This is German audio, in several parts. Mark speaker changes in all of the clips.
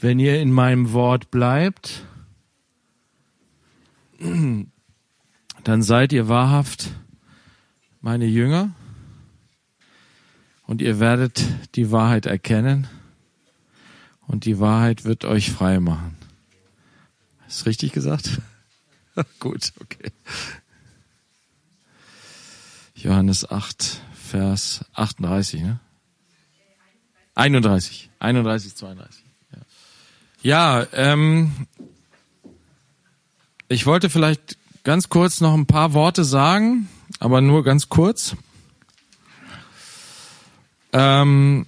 Speaker 1: Wenn ihr in meinem Wort bleibt, dann seid ihr wahrhaft meine Jünger und ihr werdet die Wahrheit erkennen und die Wahrheit wird euch frei machen. Ist richtig gesagt? Gut, okay. Johannes 8, Vers 38, ne? 31, 31, 32. Ja, ähm, ich wollte vielleicht ganz kurz noch ein paar Worte sagen, aber nur ganz kurz. Ähm,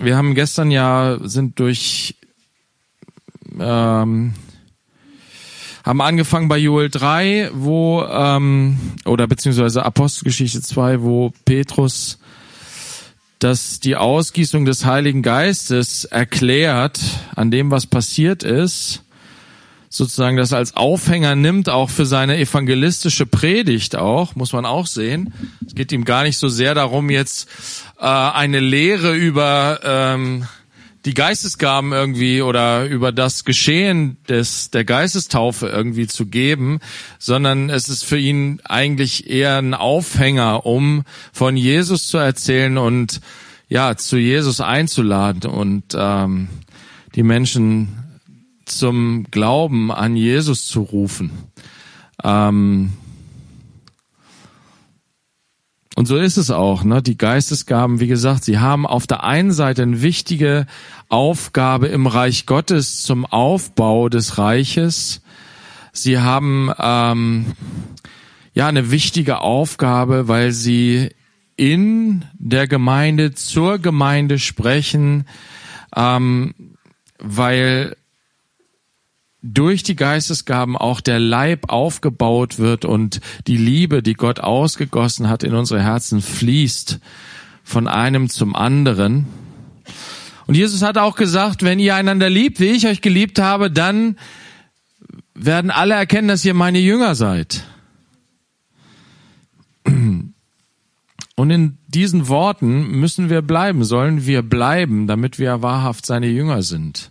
Speaker 1: wir haben gestern ja sind durch ähm, haben angefangen bei Joel 3, wo ähm, oder beziehungsweise Apostelgeschichte 2, wo Petrus das die Ausgießung des Heiligen Geistes erklärt an dem, was passiert ist sozusagen das als Aufhänger nimmt, auch für seine evangelistische Predigt auch, muss man auch sehen. Es geht ihm gar nicht so sehr darum, jetzt äh, eine Lehre über ähm, die Geistesgaben irgendwie oder über das Geschehen des der Geistestaufe irgendwie zu geben, sondern es ist für ihn eigentlich eher ein Aufhänger, um von Jesus zu erzählen und ja zu Jesus einzuladen und ähm, die Menschen zum Glauben an Jesus zu rufen. Ähm und so ist es auch. Ne? Die Geistesgaben, wie gesagt, sie haben auf der einen Seite eine wichtige Aufgabe im Reich Gottes zum Aufbau des Reiches. Sie haben ähm, ja eine wichtige Aufgabe, weil sie in der Gemeinde zur Gemeinde sprechen, ähm, weil durch die Geistesgaben auch der Leib aufgebaut wird und die Liebe, die Gott ausgegossen hat in unsere Herzen, fließt von einem zum anderen. Und Jesus hat auch gesagt, wenn ihr einander liebt, wie ich euch geliebt habe, dann werden alle erkennen, dass ihr meine Jünger seid. Und in diesen Worten müssen wir bleiben, sollen wir bleiben, damit wir wahrhaft seine Jünger sind.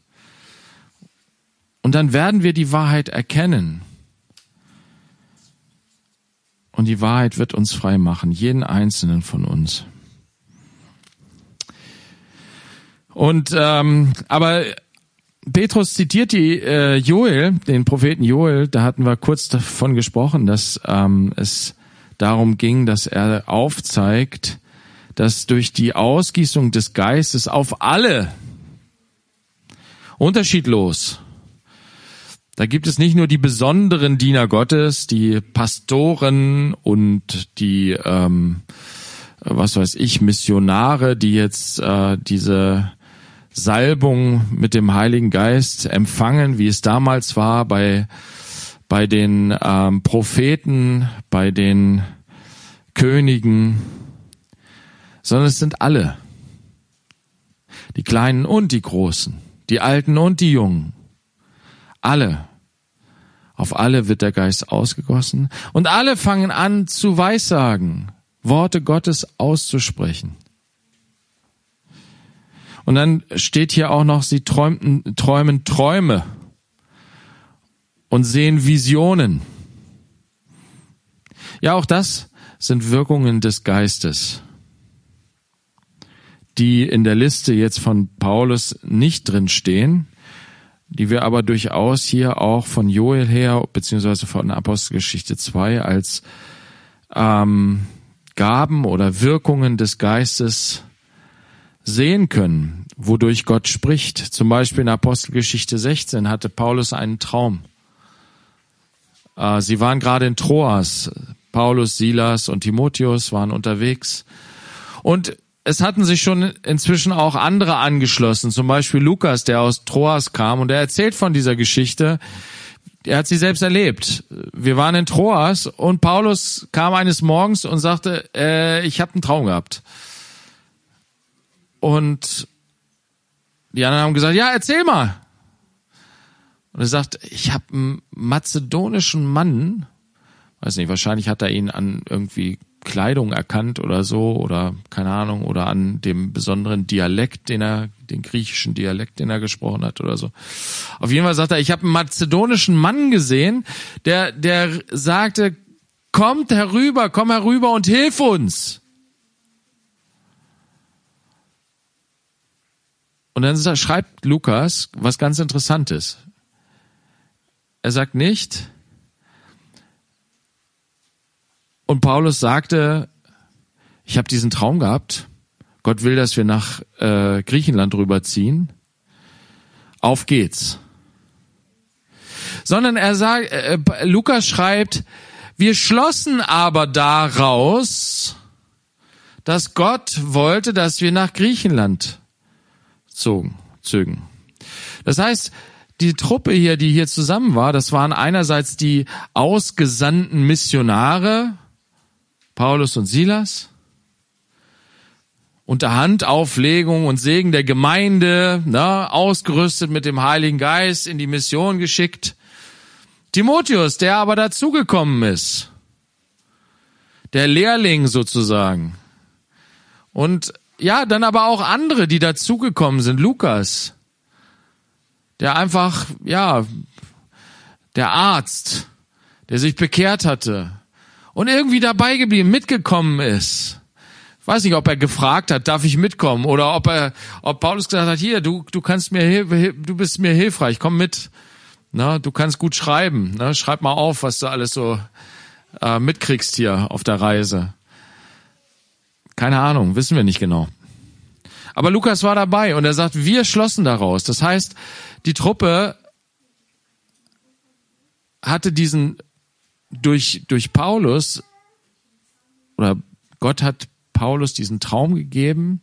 Speaker 1: Und dann werden wir die Wahrheit erkennen. Und die Wahrheit wird uns frei machen, jeden einzelnen von uns. Und ähm, aber Petrus zitiert die äh, Joel, den Propheten Joel. Da hatten wir kurz davon gesprochen, dass ähm, es darum ging, dass er aufzeigt, dass durch die Ausgießung des Geistes auf alle unterschiedlos da gibt es nicht nur die besonderen Diener Gottes, die Pastoren und die, ähm, was weiß ich, Missionare, die jetzt äh, diese Salbung mit dem Heiligen Geist empfangen, wie es damals war bei bei den ähm, Propheten, bei den Königen, sondern es sind alle, die Kleinen und die Großen, die Alten und die Jungen alle. Auf alle wird der Geist ausgegossen und alle fangen an zu weissagen, Worte Gottes auszusprechen. Und dann steht hier auch noch, sie träumten, träumen Träume und sehen Visionen. Ja, auch das sind Wirkungen des Geistes, die in der Liste jetzt von Paulus nicht drin stehen die wir aber durchaus hier auch von Joel her, beziehungsweise von Apostelgeschichte 2 als ähm, Gaben oder Wirkungen des Geistes sehen können, wodurch Gott spricht. Zum Beispiel in Apostelgeschichte 16 hatte Paulus einen Traum. Äh, sie waren gerade in Troas. Paulus, Silas und Timotheus waren unterwegs. Und es hatten sich schon inzwischen auch andere angeschlossen, zum Beispiel Lukas, der aus Troas kam und er erzählt von dieser Geschichte. Er hat sie selbst erlebt. Wir waren in Troas und Paulus kam eines Morgens und sagte, äh, ich habe einen Traum gehabt. Und die anderen haben gesagt, ja, erzähl mal. Und er sagt, ich habe einen mazedonischen Mann, weiß nicht, wahrscheinlich hat er ihn an irgendwie Kleidung erkannt oder so oder keine Ahnung oder an dem besonderen Dialekt, den er, den griechischen Dialekt, den er gesprochen hat oder so. Auf jeden Fall sagt er, ich habe einen mazedonischen Mann gesehen, der der sagte, kommt herüber, komm herüber und hilf uns. Und dann schreibt Lukas was ganz Interessantes. Er sagt nicht, und Paulus sagte, ich habe diesen Traum gehabt, Gott will, dass wir nach äh, Griechenland rüberziehen. Auf geht's. Sondern er sagt, äh, Lukas schreibt, wir schlossen aber daraus, dass Gott wollte, dass wir nach Griechenland zogen, zögen. Das heißt, die Truppe hier, die hier zusammen war, das waren einerseits die ausgesandten Missionare, Paulus und Silas, unter Handauflegung und Segen der Gemeinde, ne, ausgerüstet mit dem Heiligen Geist in die Mission geschickt. Timotheus, der aber dazugekommen ist, der Lehrling sozusagen. Und ja, dann aber auch andere, die dazugekommen sind. Lukas, der einfach, ja, der Arzt, der sich bekehrt hatte und irgendwie dabei geblieben, mitgekommen ist. Ich weiß nicht, ob er gefragt hat, darf ich mitkommen oder ob er, ob Paulus gesagt hat, hier, du, du kannst mir, du bist mir hilfreich, komm mit. Na, du kannst gut schreiben. Na, schreib mal auf, was du alles so äh, mitkriegst hier auf der Reise. Keine Ahnung, wissen wir nicht genau. Aber Lukas war dabei und er sagt, wir schlossen daraus. Das heißt, die Truppe hatte diesen durch, durch Paulus oder Gott hat Paulus diesen Traum gegeben,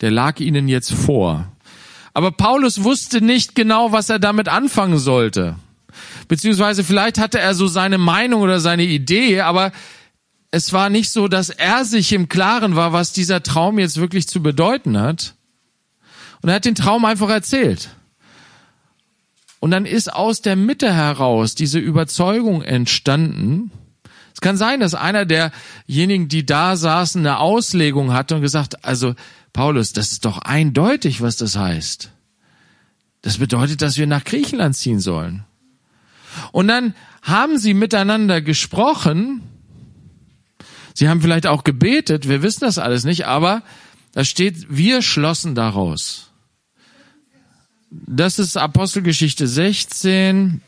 Speaker 1: der lag ihnen jetzt vor. Aber Paulus wusste nicht genau, was er damit anfangen sollte. Beziehungsweise vielleicht hatte er so seine Meinung oder seine Idee, aber es war nicht so, dass er sich im Klaren war, was dieser Traum jetzt wirklich zu bedeuten hat. Und er hat den Traum einfach erzählt. Und dann ist aus der Mitte heraus diese Überzeugung entstanden. Es kann sein, dass einer derjenigen, die da saßen, eine Auslegung hatte und gesagt, also Paulus, das ist doch eindeutig, was das heißt. Das bedeutet, dass wir nach Griechenland ziehen sollen. Und dann haben sie miteinander gesprochen. Sie haben vielleicht auch gebetet. Wir wissen das alles nicht, aber da steht, wir schlossen daraus. Das ist Apostelgeschichte 16,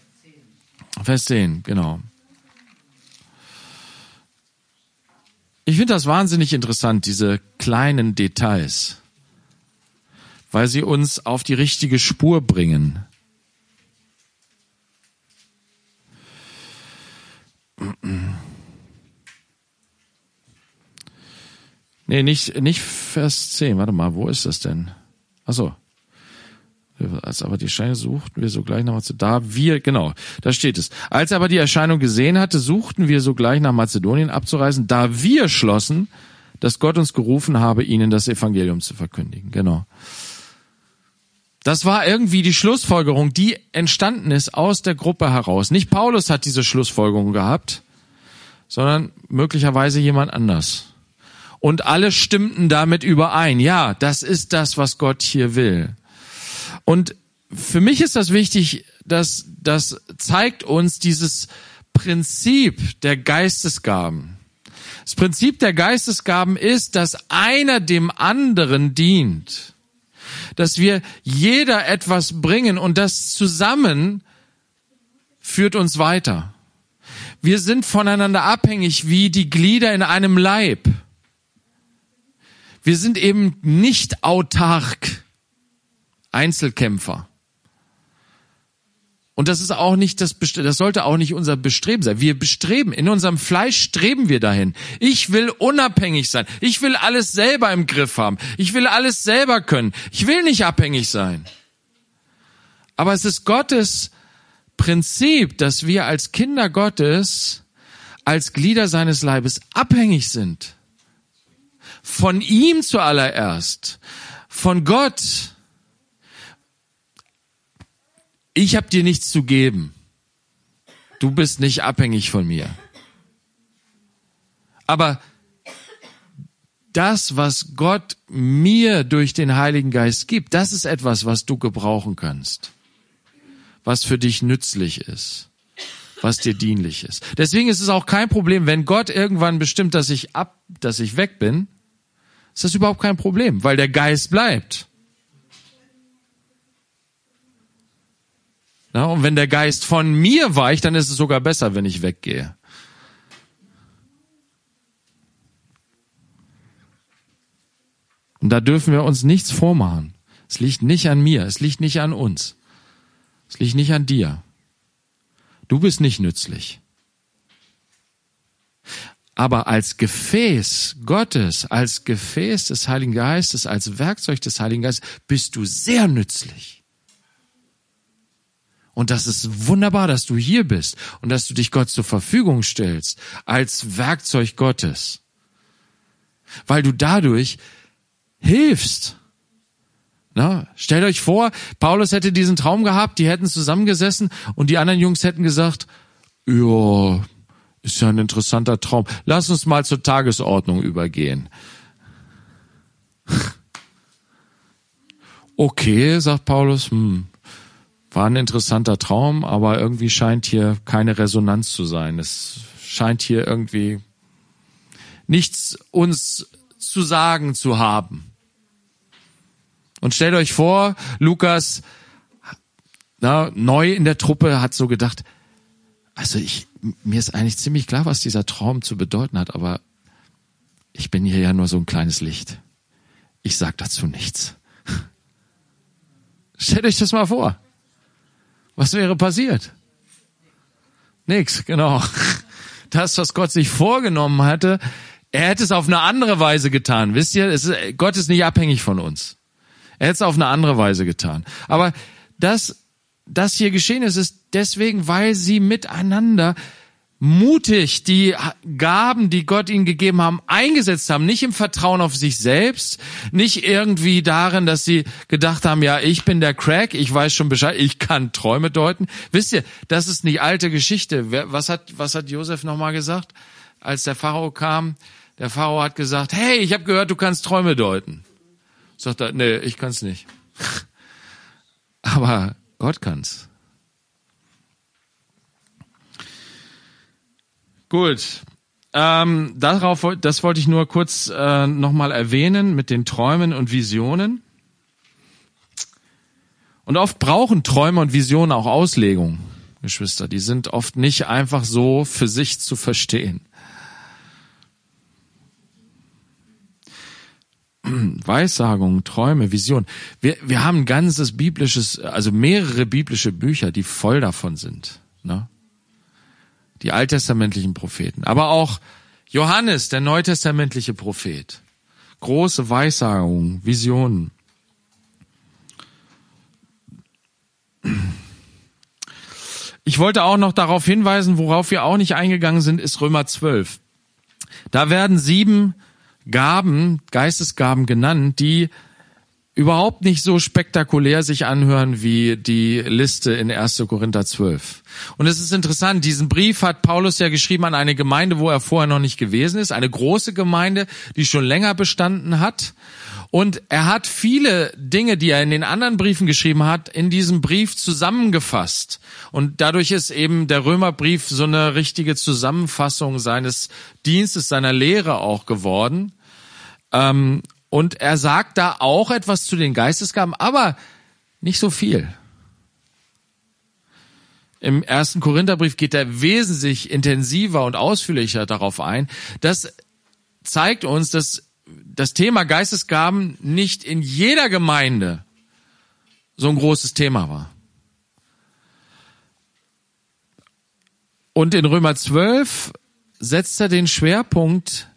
Speaker 1: Vers 10, genau. Ich finde das wahnsinnig interessant, diese kleinen Details, weil sie uns auf die richtige Spur bringen. Nee, nicht, nicht Vers 10. Warte mal, wo ist das denn? Ach so. Als aber die Erscheinung suchten wir sogleich nach Mazedonien. Da wir, genau, da steht es. Als er aber die Erscheinung gesehen hatte, suchten wir sogleich nach Mazedonien abzureisen, da wir schlossen, dass Gott uns gerufen habe, ihnen das Evangelium zu verkündigen. Genau. Das war irgendwie die Schlussfolgerung, die entstanden ist aus der Gruppe heraus. Nicht Paulus hat diese Schlussfolgerung gehabt, sondern möglicherweise jemand anders. Und alle stimmten damit überein. Ja, das ist das, was Gott hier will. Und für mich ist das wichtig, dass das zeigt uns dieses Prinzip der Geistesgaben. Das Prinzip der Geistesgaben ist, dass einer dem anderen dient. Dass wir jeder etwas bringen und das zusammen führt uns weiter. Wir sind voneinander abhängig wie die Glieder in einem Leib. Wir sind eben nicht autark. Einzelkämpfer. Und das ist auch nicht das, das sollte auch nicht unser Bestreben sein. Wir bestreben, in unserem Fleisch streben wir dahin. Ich will unabhängig sein. Ich will alles selber im Griff haben. Ich will alles selber können. Ich will nicht abhängig sein. Aber es ist Gottes Prinzip, dass wir als Kinder Gottes, als Glieder seines Leibes abhängig sind. Von ihm zuallererst. Von Gott ich habe dir nichts zu geben. Du bist nicht abhängig von mir. Aber das, was Gott mir durch den Heiligen Geist gibt, das ist etwas, was du gebrauchen kannst, was für dich nützlich ist, was dir dienlich ist. Deswegen ist es auch kein Problem, wenn Gott irgendwann bestimmt, dass ich ab, dass ich weg bin, ist das überhaupt kein Problem, weil der Geist bleibt. Ja, und wenn der Geist von mir weicht, dann ist es sogar besser, wenn ich weggehe. Und da dürfen wir uns nichts vormachen. Es liegt nicht an mir, es liegt nicht an uns. Es liegt nicht an dir. Du bist nicht nützlich. Aber als Gefäß Gottes, als Gefäß des Heiligen Geistes, als Werkzeug des Heiligen Geistes bist du sehr nützlich. Und das ist wunderbar, dass du hier bist und dass du dich Gott zur Verfügung stellst als Werkzeug Gottes. Weil du dadurch hilfst. Na, stellt euch vor, Paulus hätte diesen Traum gehabt, die hätten zusammengesessen und die anderen Jungs hätten gesagt, ja, ist ja ein interessanter Traum. Lass uns mal zur Tagesordnung übergehen. Okay, sagt Paulus, hm, war ein interessanter Traum, aber irgendwie scheint hier keine Resonanz zu sein. Es scheint hier irgendwie nichts uns zu sagen zu haben. Und stellt euch vor, Lukas, na, neu in der Truppe, hat so gedacht, also ich, mir ist eigentlich ziemlich klar, was dieser Traum zu bedeuten hat, aber ich bin hier ja nur so ein kleines Licht. Ich sag dazu nichts. Stellt euch das mal vor. Was wäre passiert? Nix, genau. Das, was Gott sich vorgenommen hatte, er hätte es auf eine andere Weise getan. Wisst ihr, ist, Gott ist nicht abhängig von uns. Er hätte es auf eine andere Weise getan. Aber das, das hier geschehen ist, ist deswegen, weil sie miteinander mutig die Gaben, die Gott ihnen gegeben haben, eingesetzt haben. Nicht im Vertrauen auf sich selbst, nicht irgendwie darin, dass sie gedacht haben, ja, ich bin der Crack, ich weiß schon Bescheid, ich kann Träume deuten. Wisst ihr, das ist nicht alte Geschichte. Was hat, was hat Josef nochmal gesagt, als der Pharao kam? Der Pharao hat gesagt, hey, ich habe gehört, du kannst Träume deuten. Sagt er, nee, ich kann's nicht. Aber Gott kann's. Gut. Ähm, darauf, das wollte ich nur kurz äh, nochmal erwähnen mit den Träumen und Visionen. Und oft brauchen Träume und Visionen auch Auslegung, Geschwister. Die sind oft nicht einfach so für sich zu verstehen. Weissagungen, Träume, Visionen. Wir, wir haben ganzes biblisches, also mehrere biblische Bücher, die voll davon sind. Ne? Die alttestamentlichen Propheten. Aber auch Johannes, der neutestamentliche Prophet. Große Weissagungen, Visionen. Ich wollte auch noch darauf hinweisen, worauf wir auch nicht eingegangen sind, ist Römer 12. Da werden sieben Gaben, Geistesgaben genannt, die überhaupt nicht so spektakulär sich anhören wie die Liste in 1. Korinther 12. Und es ist interessant, diesen Brief hat Paulus ja geschrieben an eine Gemeinde, wo er vorher noch nicht gewesen ist, eine große Gemeinde, die schon länger bestanden hat. Und er hat viele Dinge, die er in den anderen Briefen geschrieben hat, in diesem Brief zusammengefasst. Und dadurch ist eben der Römerbrief so eine richtige Zusammenfassung seines Dienstes, seiner Lehre auch geworden. Ähm, und er sagt da auch etwas zu den Geistesgaben, aber nicht so viel. Im ersten Korintherbrief geht er wesentlich intensiver und ausführlicher darauf ein. Das zeigt uns, dass das Thema Geistesgaben nicht in jeder Gemeinde so ein großes Thema war. Und in Römer 12 setzt er den Schwerpunkt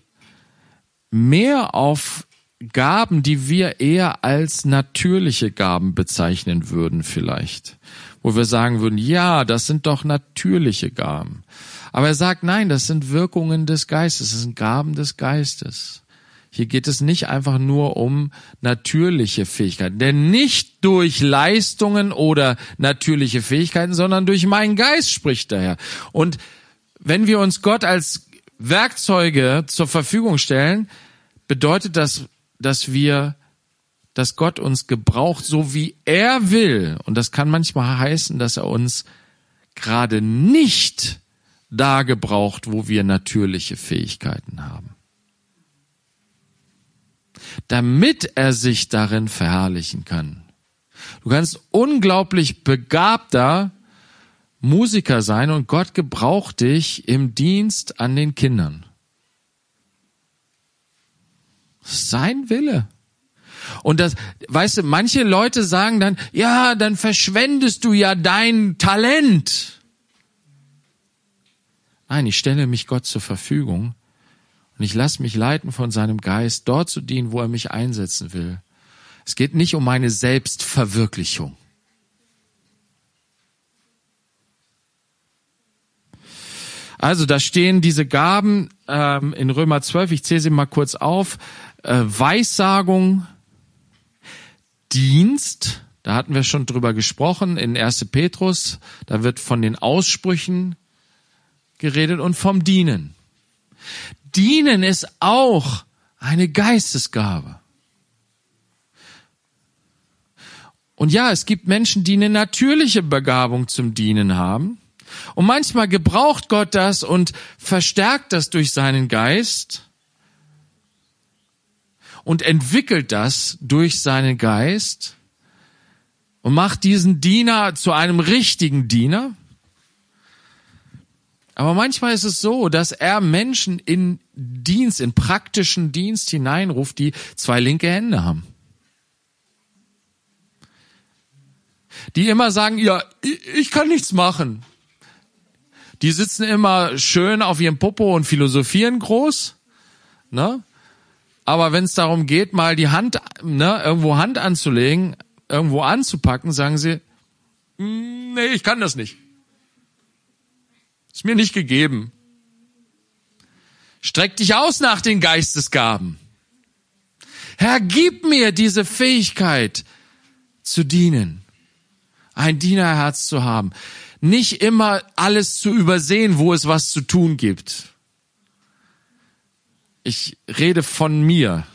Speaker 1: mehr auf Gaben, die wir eher als natürliche Gaben bezeichnen würden vielleicht. Wo wir sagen würden, ja, das sind doch natürliche Gaben. Aber er sagt, nein, das sind Wirkungen des Geistes, das sind Gaben des Geistes. Hier geht es nicht einfach nur um natürliche Fähigkeiten, denn nicht durch Leistungen oder natürliche Fähigkeiten, sondern durch meinen Geist spricht daher. Und wenn wir uns Gott als Werkzeuge zur Verfügung stellen, bedeutet das, dass wir, dass Gott uns gebraucht, so wie er will. Und das kann manchmal heißen, dass er uns gerade nicht da gebraucht, wo wir natürliche Fähigkeiten haben. Damit er sich darin verherrlichen kann. Du kannst unglaublich begabter Musiker sein und Gott gebraucht dich im Dienst an den Kindern. Sein Wille. Und das, weißt du, manche Leute sagen dann, ja, dann verschwendest du ja dein Talent. Nein, ich stelle mich Gott zur Verfügung und ich lasse mich leiten von seinem Geist, dort zu dienen, wo er mich einsetzen will. Es geht nicht um meine Selbstverwirklichung. Also da stehen diese Gaben ähm, in Römer 12, ich zähle sie mal kurz auf. Äh, Weissagung, Dienst, da hatten wir schon drüber gesprochen in 1. Petrus, da wird von den Aussprüchen geredet und vom Dienen. Dienen ist auch eine Geistesgabe. Und ja, es gibt Menschen, die eine natürliche Begabung zum Dienen haben. Und manchmal gebraucht Gott das und verstärkt das durch seinen Geist und entwickelt das durch seinen Geist und macht diesen Diener zu einem richtigen Diener. Aber manchmal ist es so, dass er Menschen in Dienst, in praktischen Dienst hineinruft, die zwei linke Hände haben. Die immer sagen, ja, ich kann nichts machen. Die sitzen immer schön auf ihrem Popo und philosophieren groß. Ne? Aber wenn es darum geht, mal die Hand, ne, irgendwo Hand anzulegen, irgendwo anzupacken, sagen sie, hm, nee, ich kann das nicht. Ist mir nicht gegeben. Streck dich aus nach den Geistesgaben. Herr, gib mir diese Fähigkeit zu dienen, ein Dienerherz zu haben nicht immer alles zu übersehen, wo es was zu tun gibt. Ich rede von mir.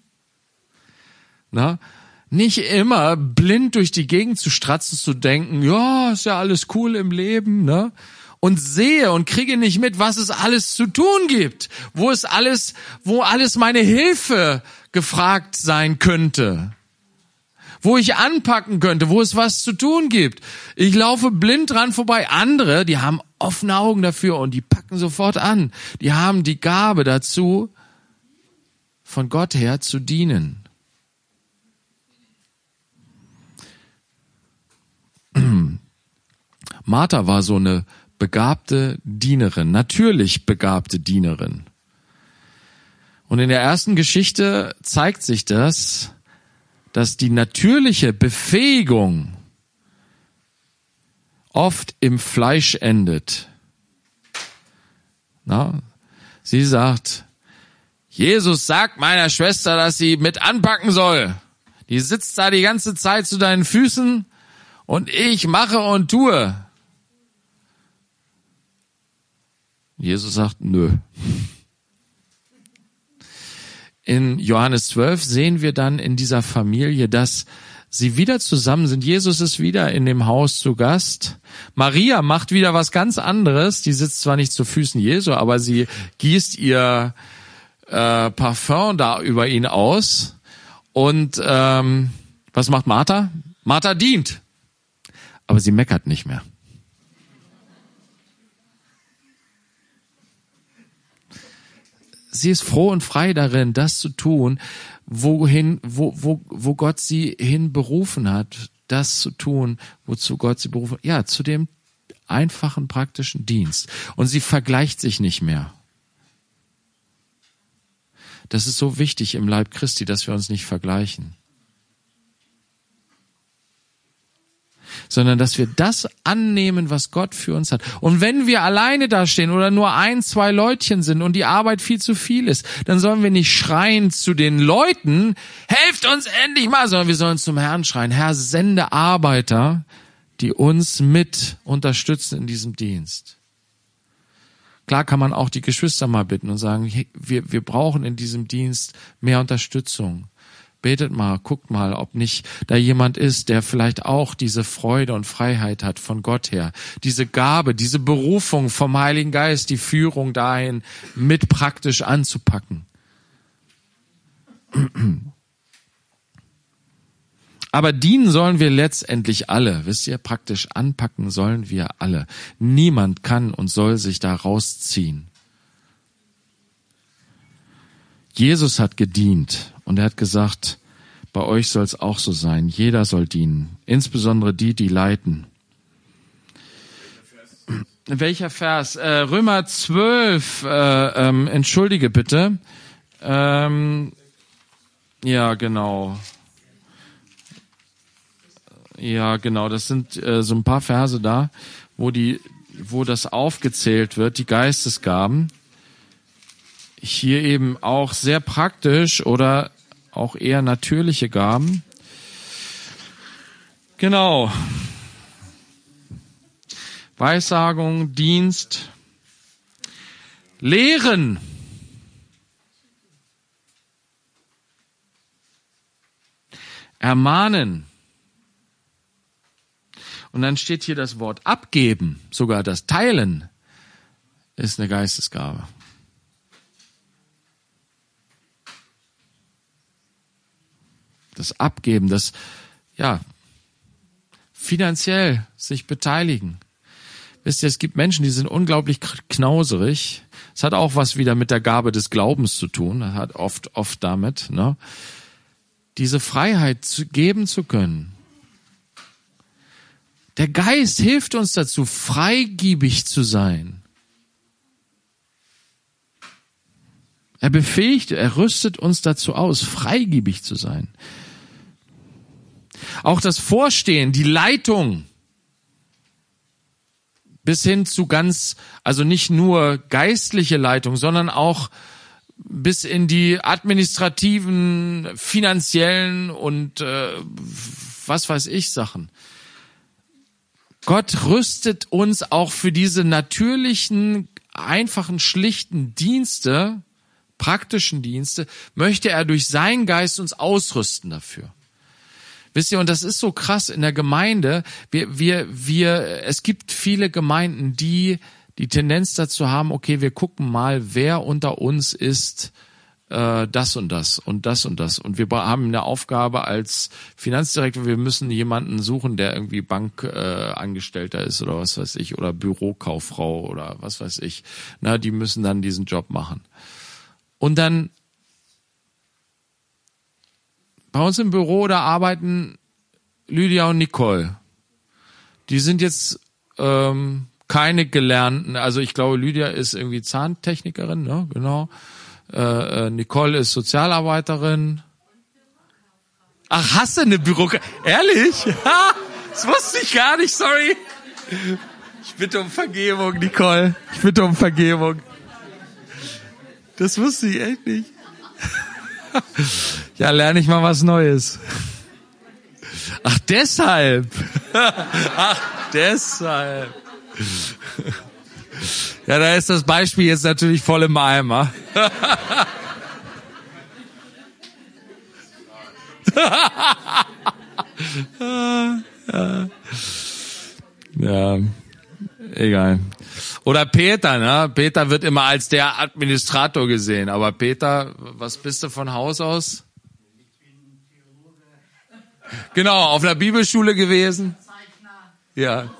Speaker 1: Na? Nicht immer blind durch die Gegend zu stratzen, zu denken, ja, ist ja alles cool im Leben, ne? Und sehe und kriege nicht mit, was es alles zu tun gibt, wo es alles, wo alles meine Hilfe gefragt sein könnte wo ich anpacken könnte, wo es was zu tun gibt. Ich laufe blind dran vorbei. Andere, die haben offene Augen dafür und die packen sofort an. Die haben die Gabe dazu, von Gott her zu dienen. Martha war so eine begabte Dienerin, natürlich begabte Dienerin. Und in der ersten Geschichte zeigt sich das, dass die natürliche Befähigung oft im Fleisch endet. Na, sie sagt, Jesus sagt meiner Schwester, dass sie mit anpacken soll. Die sitzt da die ganze Zeit zu deinen Füßen und ich mache und tue. Jesus sagt, nö in Johannes 12 sehen wir dann in dieser Familie, dass sie wieder zusammen sind. Jesus ist wieder in dem Haus zu Gast. Maria macht wieder was ganz anderes. Die sitzt zwar nicht zu Füßen Jesu, aber sie gießt ihr äh, Parfum da über ihn aus. Und ähm, was macht Martha? Martha dient. Aber sie meckert nicht mehr. Sie ist froh und frei darin, das zu tun, wohin, wo, wo, wo Gott sie hin berufen hat, das zu tun, wozu Gott sie berufen hat. Ja, zu dem einfachen, praktischen Dienst. Und sie vergleicht sich nicht mehr. Das ist so wichtig im Leib Christi, dass wir uns nicht vergleichen. Sondern dass wir das annehmen, was Gott für uns hat. Und wenn wir alleine dastehen oder nur ein, zwei Leutchen sind und die Arbeit viel zu viel ist, dann sollen wir nicht schreien zu den Leuten, helft uns endlich mal, sondern wir sollen zum Herrn schreien, Herr, sende Arbeiter, die uns mit unterstützen in diesem Dienst. Klar kann man auch die Geschwister mal bitten und sagen, wir, wir brauchen in diesem Dienst mehr Unterstützung. Betet mal, guckt mal, ob nicht da jemand ist, der vielleicht auch diese Freude und Freiheit hat von Gott her. Diese Gabe, diese Berufung vom Heiligen Geist, die Führung dahin mit praktisch anzupacken. Aber dienen sollen wir letztendlich alle. Wisst ihr, praktisch anpacken sollen wir alle. Niemand kann und soll sich da rausziehen. Jesus hat gedient und er hat gesagt, bei euch soll es auch so sein. Jeder soll dienen, insbesondere die, die leiten. Welcher Vers? Äh, Römer 12, äh, ähm, entschuldige bitte. Ähm, ja, genau. Ja, genau. Das sind äh, so ein paar Verse da, wo die, wo das aufgezählt wird, die Geistesgaben hier eben auch sehr praktisch oder auch eher natürliche Gaben. Genau. Weissagung, Dienst, Lehren. Ermahnen. Und dann steht hier das Wort abgeben, sogar das Teilen ist eine Geistesgabe. Das Abgeben, das, ja, finanziell sich beteiligen. Wisst ihr, es gibt Menschen, die sind unglaublich knauserig. Es hat auch was wieder mit der Gabe des Glaubens zu tun. Das hat oft, oft damit, ne? Diese Freiheit zu geben zu können. Der Geist hilft uns dazu, freigiebig zu sein. Er befähigt, er rüstet uns dazu aus, freigiebig zu sein. Auch das Vorstehen, die Leitung, bis hin zu ganz, also nicht nur geistliche Leitung, sondern auch bis in die administrativen, finanziellen und äh, was weiß ich Sachen. Gott rüstet uns auch für diese natürlichen, einfachen, schlichten Dienste, praktischen Dienste, möchte er durch seinen Geist uns ausrüsten dafür. Wisst ihr, und das ist so krass in der Gemeinde. Wir, wir, wir, es gibt viele Gemeinden, die die Tendenz dazu haben, okay, wir gucken mal, wer unter uns ist äh, das und das und das und das. Und wir haben eine Aufgabe als Finanzdirektor, wir müssen jemanden suchen, der irgendwie Bankangestellter äh, ist oder was weiß ich, oder Bürokauffrau oder was weiß ich. Na, die müssen dann diesen Job machen. Und dann bei uns im Büro, da arbeiten Lydia und Nicole. Die sind jetzt ähm, keine gelernten, also ich glaube, Lydia ist irgendwie Zahntechnikerin, ne? Genau. Äh, äh, Nicole ist Sozialarbeiterin. Ach, hast du eine Bürokratie? Ehrlich? Ha, das wusste ich gar nicht, sorry. Ich bitte um Vergebung, Nicole. Ich bitte um Vergebung. Das wusste ich echt nicht. Ja, lerne ich mal was Neues. Ach, deshalb. Ach, deshalb. Ja, da ist das Beispiel jetzt natürlich voll im Eimer. ja, egal. Oder Peter, ne? Peter wird immer als der Administrator gesehen. Aber Peter, was bist du von Haus aus? Genau, auf einer Bibelschule gewesen. Ja.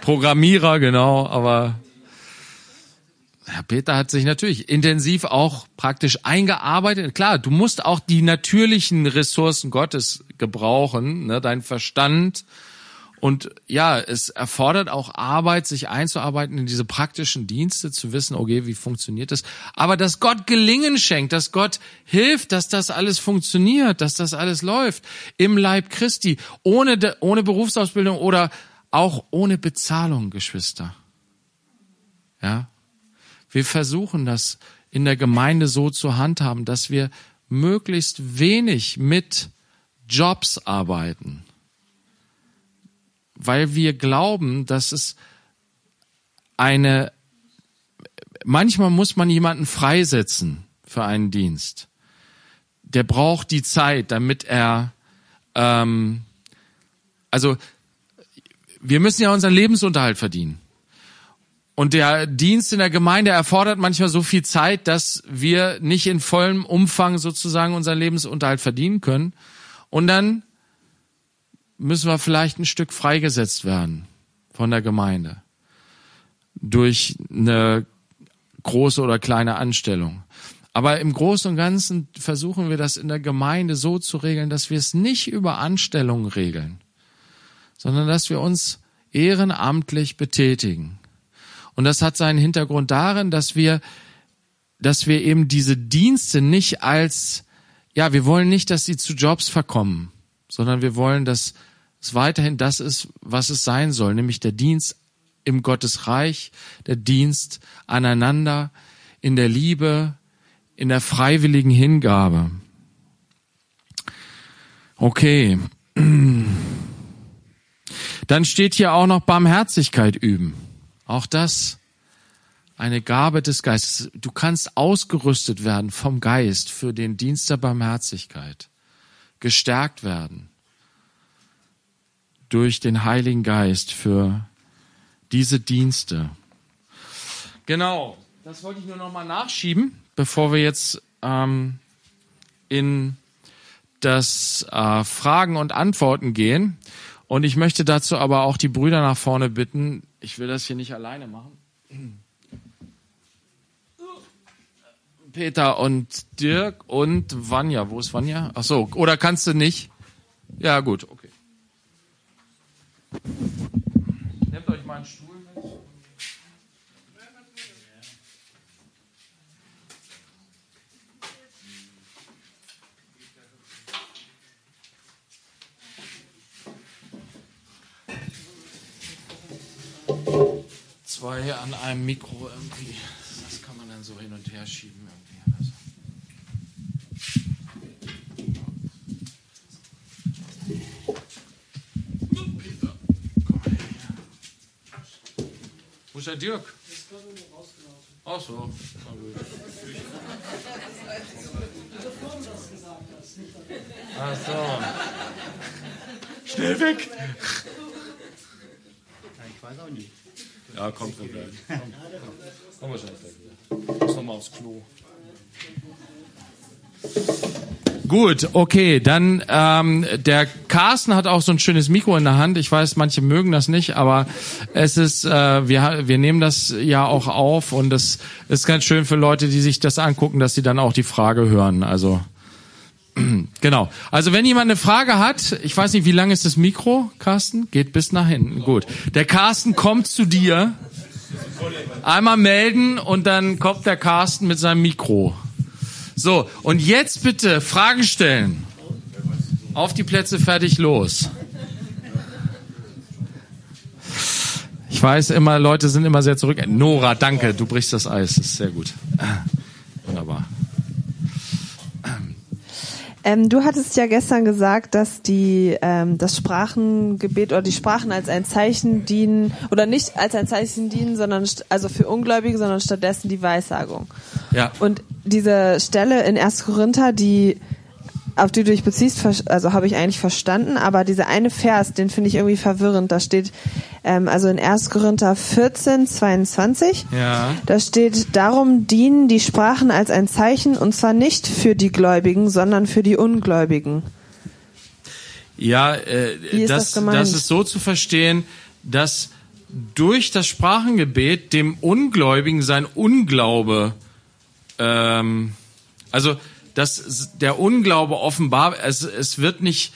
Speaker 1: Programmierer, genau, aber Herr Peter hat sich natürlich intensiv auch praktisch eingearbeitet. Klar, du musst auch die natürlichen Ressourcen Gottes gebrauchen, ne, dein Verstand, und ja, es erfordert auch Arbeit, sich einzuarbeiten in diese praktischen Dienste, zu wissen, okay, wie funktioniert das? Aber dass Gott Gelingen schenkt, dass Gott hilft, dass das alles funktioniert, dass das alles läuft im Leib Christi, ohne, ohne Berufsausbildung oder auch ohne Bezahlung, Geschwister. Ja. Wir versuchen das in der Gemeinde so zu handhaben, dass wir möglichst wenig mit Jobs arbeiten weil wir glauben, dass es eine, manchmal muss man jemanden freisetzen für einen Dienst. Der braucht die Zeit, damit er, ähm, also wir müssen ja unseren Lebensunterhalt verdienen. Und der Dienst in der Gemeinde erfordert manchmal so viel Zeit, dass wir nicht in vollem Umfang sozusagen unseren Lebensunterhalt verdienen können. Und dann müssen wir vielleicht ein Stück freigesetzt werden von der Gemeinde durch eine große oder kleine Anstellung. Aber im Großen und Ganzen versuchen wir das in der Gemeinde so zu regeln, dass wir es nicht über Anstellungen regeln, sondern dass wir uns ehrenamtlich betätigen. Und das hat seinen Hintergrund darin, dass wir, dass wir eben diese Dienste nicht als, ja, wir wollen nicht, dass sie zu Jobs verkommen, sondern wir wollen, dass es weiterhin das ist, was es sein soll, nämlich der Dienst im Gottesreich, der Dienst aneinander, in der Liebe, in der freiwilligen Hingabe. Okay. Dann steht hier auch noch Barmherzigkeit üben. Auch das eine Gabe des Geistes. Du kannst ausgerüstet werden vom Geist für den Dienst der Barmherzigkeit, gestärkt werden durch den Heiligen Geist für diese Dienste. Genau, das wollte ich nur noch mal nachschieben, bevor wir jetzt ähm, in das äh, Fragen und Antworten gehen. Und ich möchte dazu aber auch die Brüder nach vorne bitten. Ich will das hier nicht alleine machen. Peter und Dirk und Vanja. Wo ist Vanja? Ach so, oder kannst du nicht? Ja, gut, okay. Nehmt euch mal einen Stuhl. zwei an einem Mikro irgendwie. Das kann man dann so hin und her schieben irgendwie. Also. Peter, komm mal her. Wo ist der Dirk? Ach so, na gut. Ach so. Schnell weg!
Speaker 2: Ich weiß auch nicht.
Speaker 1: Ja, kommt gleich. Komm, komm wahrscheinlich gleich wieder. Ich muss nochmal aufs Klo. Gut, okay, dann ähm, der Carsten hat auch so ein schönes Mikro in der Hand. Ich weiß, manche mögen das nicht, aber es ist, äh, wir, wir nehmen das ja auch auf und das ist ganz schön für Leute, die sich das angucken, dass sie dann auch die Frage hören. Also Genau. Also wenn jemand eine Frage hat, ich weiß nicht, wie lang ist das Mikro, Carsten? Geht bis nach hinten. Gut. Der Carsten kommt zu dir. Einmal melden und dann kommt der Carsten mit seinem Mikro. So, und jetzt bitte Fragen stellen. Auf die Plätze, fertig, los. Ich weiß immer, Leute sind immer sehr zurück. Nora, danke, du brichst das Eis. Das ist sehr gut. Wunderbar.
Speaker 3: Ähm, du hattest ja gestern gesagt, dass die ähm, das Sprachengebet oder die Sprachen als ein Zeichen dienen oder nicht als ein Zeichen dienen, sondern also für Ungläubige, sondern stattdessen die Weissagung.
Speaker 1: Ja.
Speaker 3: Und diese Stelle in 1. Korinther, die auf die du dich beziehst, also habe ich eigentlich verstanden, aber dieser eine Vers, den finde ich irgendwie verwirrend. Da steht, ähm, also in 1. Korinther 14, 22,
Speaker 1: ja.
Speaker 3: da steht, darum dienen die Sprachen als ein Zeichen und zwar nicht für die Gläubigen, sondern für die Ungläubigen.
Speaker 1: Ja, äh, das,
Speaker 3: das,
Speaker 1: das ist so zu verstehen, dass durch das Sprachengebet dem Ungläubigen sein Unglaube, ähm, also dass der Unglaube offenbar, es, es wird nicht,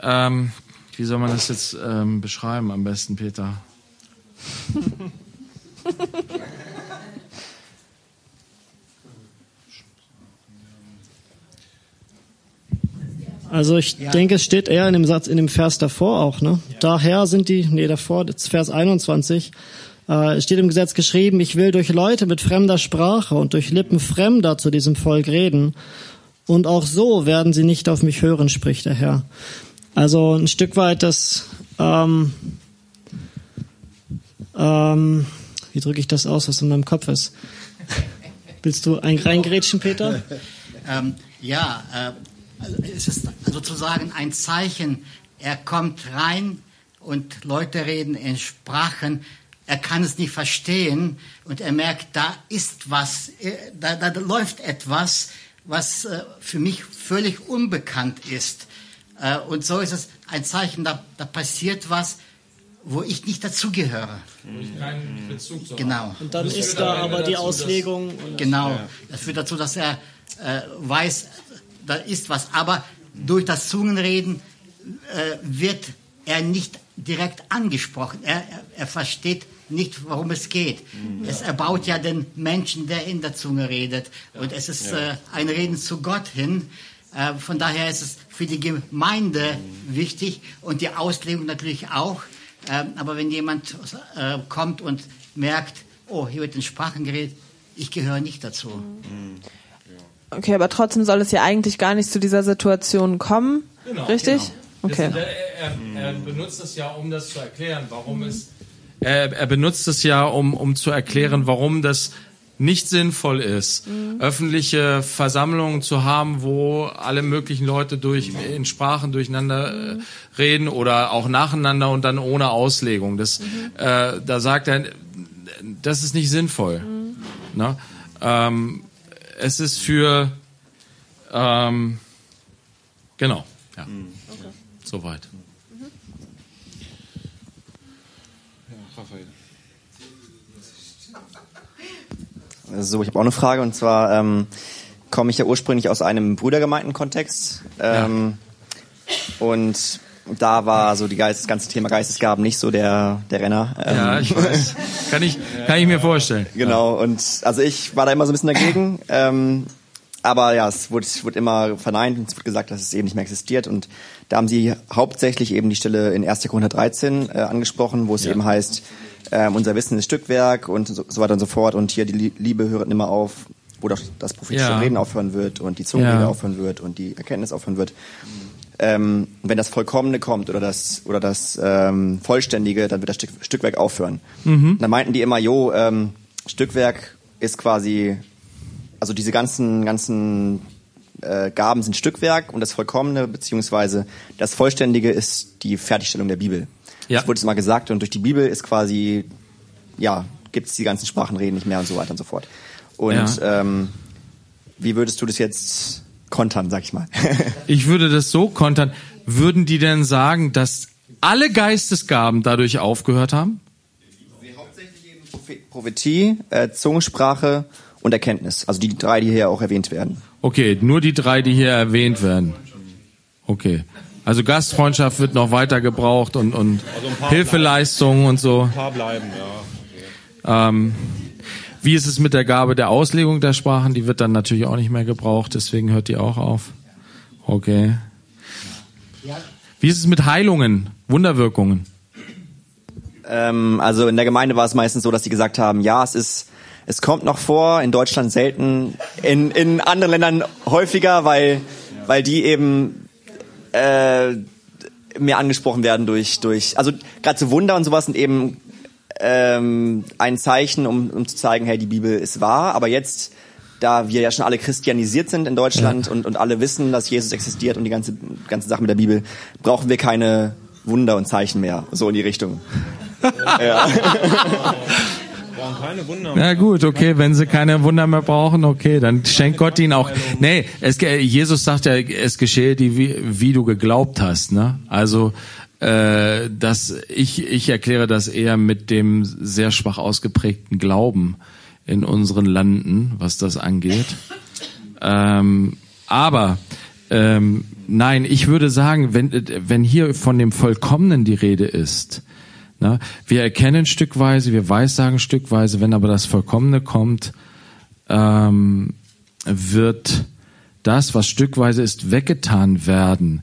Speaker 1: ähm, wie soll man das jetzt ähm, beschreiben am besten, Peter?
Speaker 2: Also ich ja. denke, es steht eher in dem Satz, in dem Vers davor auch, ne? Ja. Daher sind die, nee, davor, Vers 21, äh, steht im Gesetz geschrieben, ich will durch Leute mit fremder Sprache und durch Lippen Fremder zu diesem Volk reden und auch so werden sie nicht auf mich hören, spricht der Herr. Also ein Stück weit das, ähm, ähm, Wie drücke ich das aus, was in meinem Kopf ist? Willst du ein reingrätschen, Peter?
Speaker 4: ähm, ja, äh, es ist sozusagen ein Zeichen. Er kommt rein und Leute reden in Sprachen. Er kann es nicht verstehen und er merkt, da ist was, äh, da, da läuft etwas, was äh, für mich völlig unbekannt ist. Äh, und so ist es ein Zeichen, da, da passiert was, wo ich nicht dazugehöre. Wo ich keinen Bezug zu Genau.
Speaker 2: Und dann ist da aber die Auslegung.
Speaker 4: genau. Das führt dazu, dass er äh, weiß, da ist was. Aber durch das Zungenreden wird er nicht direkt angesprochen. Er, er, er versteht nicht, worum es geht. Mhm. Es erbaut ja den Menschen, der in der Zunge redet. Und es ist ja. äh, ein Reden zu Gott hin. Äh, von daher ist es für die Gemeinde mhm. wichtig und die Auslegung natürlich auch. Äh, aber wenn jemand äh, kommt und merkt, oh, hier wird in Sprachen geredet, ich gehöre nicht dazu. Mhm.
Speaker 3: Okay, aber trotzdem soll es ja eigentlich gar nicht zu dieser Situation kommen. Genau, richtig? Genau. Okay.
Speaker 1: Das, er, er, benutzt es ja, um das zu erklären, warum es. Er, er benutzt es ja, um, um zu erklären, warum das nicht sinnvoll ist, mhm. öffentliche Versammlungen zu haben, wo alle möglichen Leute durch in Sprachen durcheinander mhm. reden oder auch nacheinander und dann ohne Auslegung. Das, mhm. äh, da sagt er, das ist nicht sinnvoll. Mhm. Ne? Ähm, es ist für ähm, genau, ja. Mhm. Okay. Soweit.
Speaker 5: So, ich habe auch eine Frage und zwar ähm, komme ich ja ursprünglich aus einem Brüdergemeindenkontext ähm, ja. und da war so die Geist, das ganze Thema Geistesgaben nicht so der der Renner.
Speaker 1: Ähm, ja, ich weiß. kann ich kann ich mir vorstellen.
Speaker 5: Genau und also ich war da immer so ein bisschen dagegen. Ähm, aber ja, es wurde, wurde immer verneint und es wird gesagt, dass es eben nicht mehr existiert. Und da haben sie hauptsächlich eben die Stelle in 1. Korinther 13 äh, angesprochen, wo es ja. eben heißt, äh, unser Wissen ist Stückwerk und so, so, weiter und so fort. Und hier die Liebe hört immer auf, wo doch das prophetische ja. Reden aufhören wird und die Zungenrede ja. aufhören wird und die Erkenntnis aufhören wird. Ähm, wenn das Vollkommene kommt oder das oder das ähm, Vollständige, dann wird das Stück, Stückwerk aufhören. Mhm. Dann meinten die immer, jo, ähm, Stückwerk ist quasi also diese ganzen, ganzen äh, Gaben sind Stückwerk und das Vollkommene beziehungsweise das Vollständige ist die Fertigstellung der Bibel. Ja. Das wurde es immer gesagt und durch die Bibel ist quasi, ja, gibt es die ganzen Sprachenreden nicht mehr und so weiter und so fort. Und ja. ähm, wie würdest du das jetzt kontern, sag ich mal?
Speaker 1: ich würde das so kontern. Würden die denn sagen, dass alle Geistesgaben dadurch aufgehört haben?
Speaker 5: Hauptsächlich eben Prophetie, äh, Zungensprache und Erkenntnis. Also die drei, die hier auch erwähnt werden.
Speaker 1: Okay, nur die drei, die hier erwähnt werden. Okay. Also Gastfreundschaft wird noch weiter gebraucht und, und also Hilfeleistungen und so. Ein paar bleiben, ja. Ähm, wie ist es mit der Gabe der Auslegung der Sprachen? Die wird dann natürlich auch nicht mehr gebraucht, deswegen hört die auch auf. Okay. Wie ist es mit Heilungen, Wunderwirkungen?
Speaker 5: Ähm, also in der Gemeinde war es meistens so, dass sie gesagt haben, ja, es ist es kommt noch vor, in Deutschland selten, in, in anderen Ländern häufiger, weil, weil die eben äh, mehr angesprochen werden durch, durch also gerade so Wunder und sowas sind eben ähm, ein Zeichen, um, um zu zeigen, hey, die Bibel ist wahr, aber jetzt da wir ja schon alle christianisiert sind in Deutschland ja. und, und alle wissen, dass Jesus existiert und die ganze, ganze Sache mit der Bibel, brauchen wir keine Wunder und Zeichen mehr, so in die Richtung. ja.
Speaker 1: brauchen keine Wunder mehr. Ja gut, okay, wenn sie keine Wunder mehr brauchen, okay, dann schenkt Gott ihnen auch. Nee, es, Jesus sagt ja, es geschehe die, wie, wie du geglaubt hast. Ne? Also äh, dass ich, ich erkläre das eher mit dem sehr schwach ausgeprägten Glauben in unseren Landen, was das angeht. Ähm, aber ähm, nein, ich würde sagen, wenn, wenn hier von dem Vollkommenen die Rede ist, na, wir erkennen stückweise, wir weissagen stückweise, wenn aber das Vollkommene kommt, ähm, wird das, was stückweise ist, weggetan werden.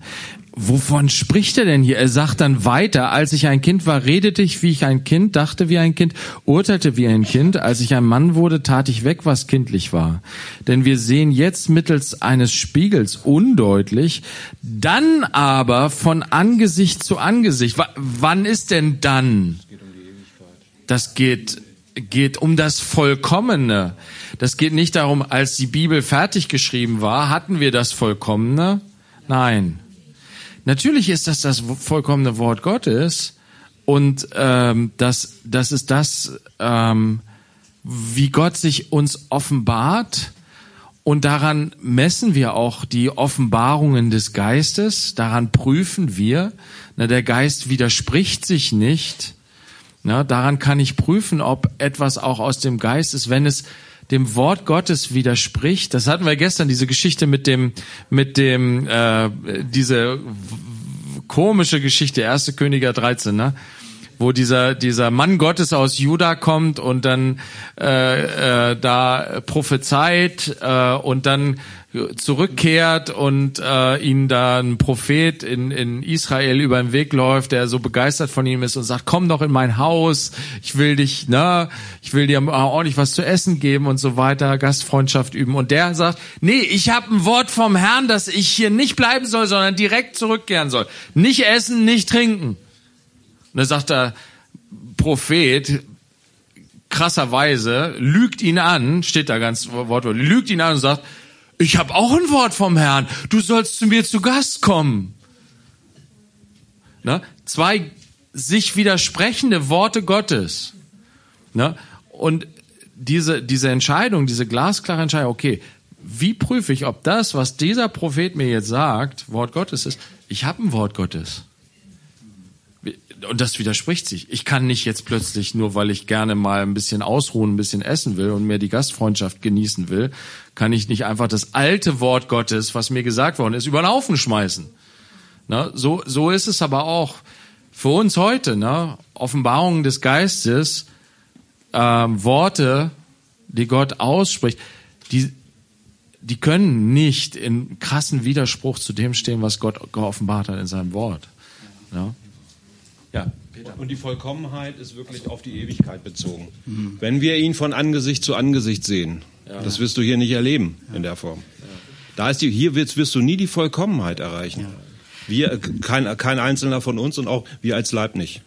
Speaker 1: Wovon spricht er denn hier? Er sagt dann weiter, als ich ein Kind war, redete ich wie ich ein Kind, dachte wie ein Kind, urteilte wie ein Kind, als ich ein Mann wurde, tat ich weg, was kindlich war. Denn wir sehen jetzt mittels eines Spiegels undeutlich, dann aber von Angesicht zu Angesicht. W wann ist denn dann? Das geht geht um das Vollkommene. Das geht nicht darum, als die Bibel fertig geschrieben war, hatten wir das Vollkommene. Nein. Natürlich ist das das vollkommene Wort Gottes und ähm, das, das ist das, ähm, wie Gott sich uns offenbart. Und daran messen wir auch die Offenbarungen des Geistes, daran prüfen wir. Na, der Geist widerspricht sich nicht. Na, daran kann ich prüfen, ob etwas auch aus dem Geist ist, wenn es dem Wort Gottes widerspricht. Das hatten wir gestern, diese Geschichte mit dem, mit dem, äh, diese komische Geschichte, erste Königer 13, ne? Wo dieser dieser Mann Gottes aus Juda kommt und dann äh, äh, da prophezeit äh, und dann zurückkehrt und äh, ihn da ein Prophet in, in Israel über den Weg läuft, der so begeistert von ihm ist und sagt, komm doch in mein Haus, ich will dich, ne, ich will dir ordentlich was zu essen geben und so weiter, Gastfreundschaft üben. Und der sagt, nee, ich habe ein Wort vom Herrn, dass ich hier nicht bleiben soll, sondern direkt zurückkehren soll. Nicht essen, nicht trinken. Und dann sagt der Prophet, krasserweise, lügt ihn an, steht da ganz wortwörtlich, lügt ihn an und sagt, ich habe auch ein Wort vom Herrn, du sollst zu mir zu Gast kommen. Ne? Zwei sich widersprechende Worte Gottes. Ne? Und diese, diese Entscheidung, diese glasklare Entscheidung, okay, wie prüfe ich, ob das, was dieser Prophet mir jetzt sagt, Wort Gottes ist? Ich habe ein Wort Gottes und das widerspricht sich. Ich kann nicht jetzt plötzlich, nur weil ich gerne mal ein bisschen ausruhen, ein bisschen essen will und mir die Gastfreundschaft genießen will, kann ich nicht einfach das alte Wort Gottes, was mir gesagt worden ist, über den Haufen schmeißen. Na, so, so ist es aber auch für uns heute. Ne? Offenbarungen des Geistes, ähm, Worte, die Gott ausspricht, die, die können nicht in krassen Widerspruch zu dem stehen, was Gott geoffenbart hat in seinem Wort. Ja?
Speaker 6: Ja, Peter. Und die Vollkommenheit ist wirklich auf die Ewigkeit bezogen. Mhm. Wenn wir ihn von Angesicht zu Angesicht sehen, ja. das wirst du hier nicht erleben ja. in der Form. Ja. Da ist die, hier wirst, wirst du nie die Vollkommenheit erreichen. Wir, kein, kein Einzelner von uns und auch wir als Leib nicht.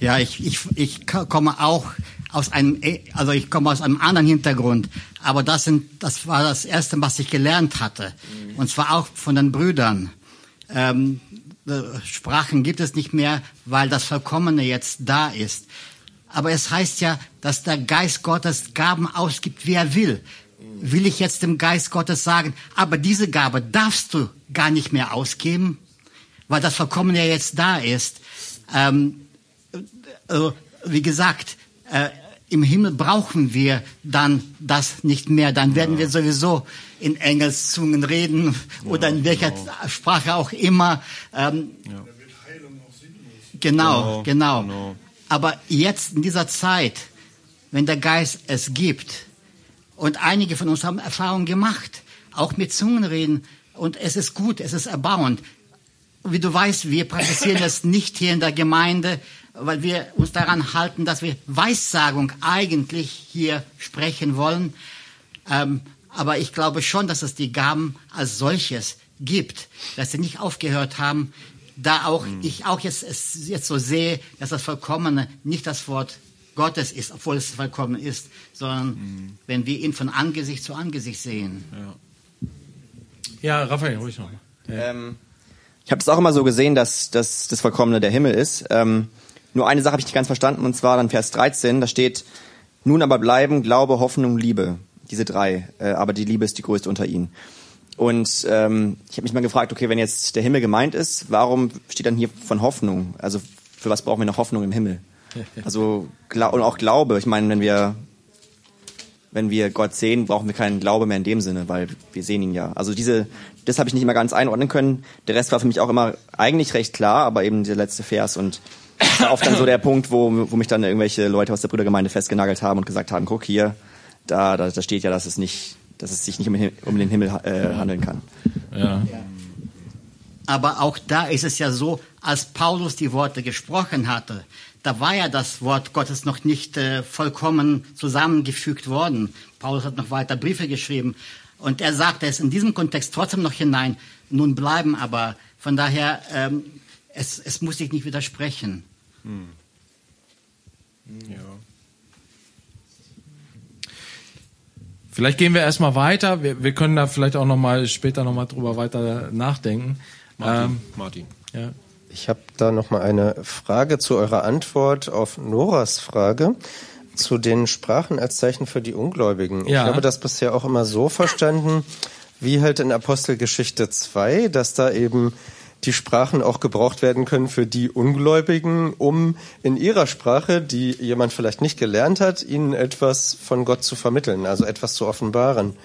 Speaker 4: Ja, ich, ich, ich komme auch aus einem, also ich komme aus einem anderen Hintergrund, aber das sind, das war das erste, was ich gelernt hatte, mhm. und zwar auch von den Brüdern. Ähm, äh, Sprachen gibt es nicht mehr, weil das Vollkommene jetzt da ist. Aber es heißt ja, dass der Geist Gottes Gaben ausgibt, wie er will. Will ich jetzt dem Geist Gottes sagen, aber diese Gabe darfst du gar nicht mehr ausgeben, weil das Vollkommene jetzt da ist. Ähm, äh, wie gesagt, äh, im Himmel brauchen wir dann das nicht mehr. Dann werden wir sowieso in Engelszungen reden oder in welcher genau. Sprache auch immer. Ähm, ja. Genau, genau, genau, genau. Aber jetzt in dieser Zeit, wenn der Geist es gibt, und einige von uns haben Erfahrungen gemacht, auch mit Zungenreden, und es ist gut, es ist erbauend. Wie du weißt, wir praktizieren es nicht hier in der Gemeinde, weil wir uns daran halten, dass wir Weissagung eigentlich hier sprechen wollen. Ähm, aber ich glaube schon, dass es die Gaben als solches gibt, dass sie nicht aufgehört haben, da auch mhm. ich auch jetzt es jetzt so sehe, dass das Vollkommene nicht das Wort Gottes ist, obwohl es vollkommen ist, sondern mhm. wenn wir ihn von Angesicht zu Angesicht sehen.
Speaker 1: Ja, ja Raphael, ruhig noch.
Speaker 5: Ähm, ich habe es auch immer so gesehen, dass, dass das Vollkommene der Himmel ist. Ähm, nur eine Sache habe ich nicht ganz verstanden, und zwar dann Vers 13, da steht, nun aber bleiben Glaube, Hoffnung, Liebe. Diese drei, äh, aber die Liebe ist die größte unter ihnen. Und ähm, ich habe mich mal gefragt, okay, wenn jetzt der Himmel gemeint ist, warum steht dann hier von Hoffnung? Also für was brauchen wir noch Hoffnung im Himmel? Also und auch Glaube. Ich meine, wenn wir wenn wir Gott sehen, brauchen wir keinen Glaube mehr in dem Sinne, weil wir sehen ihn ja. Also diese, das habe ich nicht immer ganz einordnen können. Der Rest war für mich auch immer eigentlich recht klar, aber eben der letzte Vers und das war oft dann so der Punkt, wo, wo mich dann irgendwelche Leute aus der Brüdergemeinde festgenagelt haben und gesagt haben, guck hier, da, da, da steht ja, dass es nicht, dass es sich nicht um, um den Himmel äh, handeln kann.
Speaker 1: Ja.
Speaker 4: Aber auch da ist es ja so, als Paulus die Worte gesprochen hatte, da war ja das Wort Gottes noch nicht äh, vollkommen zusammengefügt worden. Paulus hat noch weiter Briefe geschrieben und er sagte es in diesem Kontext trotzdem noch hinein, nun bleiben aber. Von daher, ähm, es, es muss sich nicht widersprechen. Hm.
Speaker 6: Ja.
Speaker 1: Vielleicht gehen wir erstmal weiter. Wir, wir können da vielleicht auch noch mal später noch mal drüber weiter nachdenken.
Speaker 6: Martin,
Speaker 1: Ähm,
Speaker 6: Martin.
Speaker 1: ja.
Speaker 7: Ich habe da noch mal eine Frage zu eurer Antwort auf Noras Frage zu den Sprachen als Zeichen für die Ungläubigen.
Speaker 1: Ja.
Speaker 7: Ich habe das bisher auch immer so verstanden, wie halt in Apostelgeschichte 2, dass da eben die Sprachen auch gebraucht werden können für die Ungläubigen, um in ihrer Sprache, die jemand vielleicht nicht gelernt hat, ihnen etwas von Gott zu vermitteln, also etwas zu offenbaren.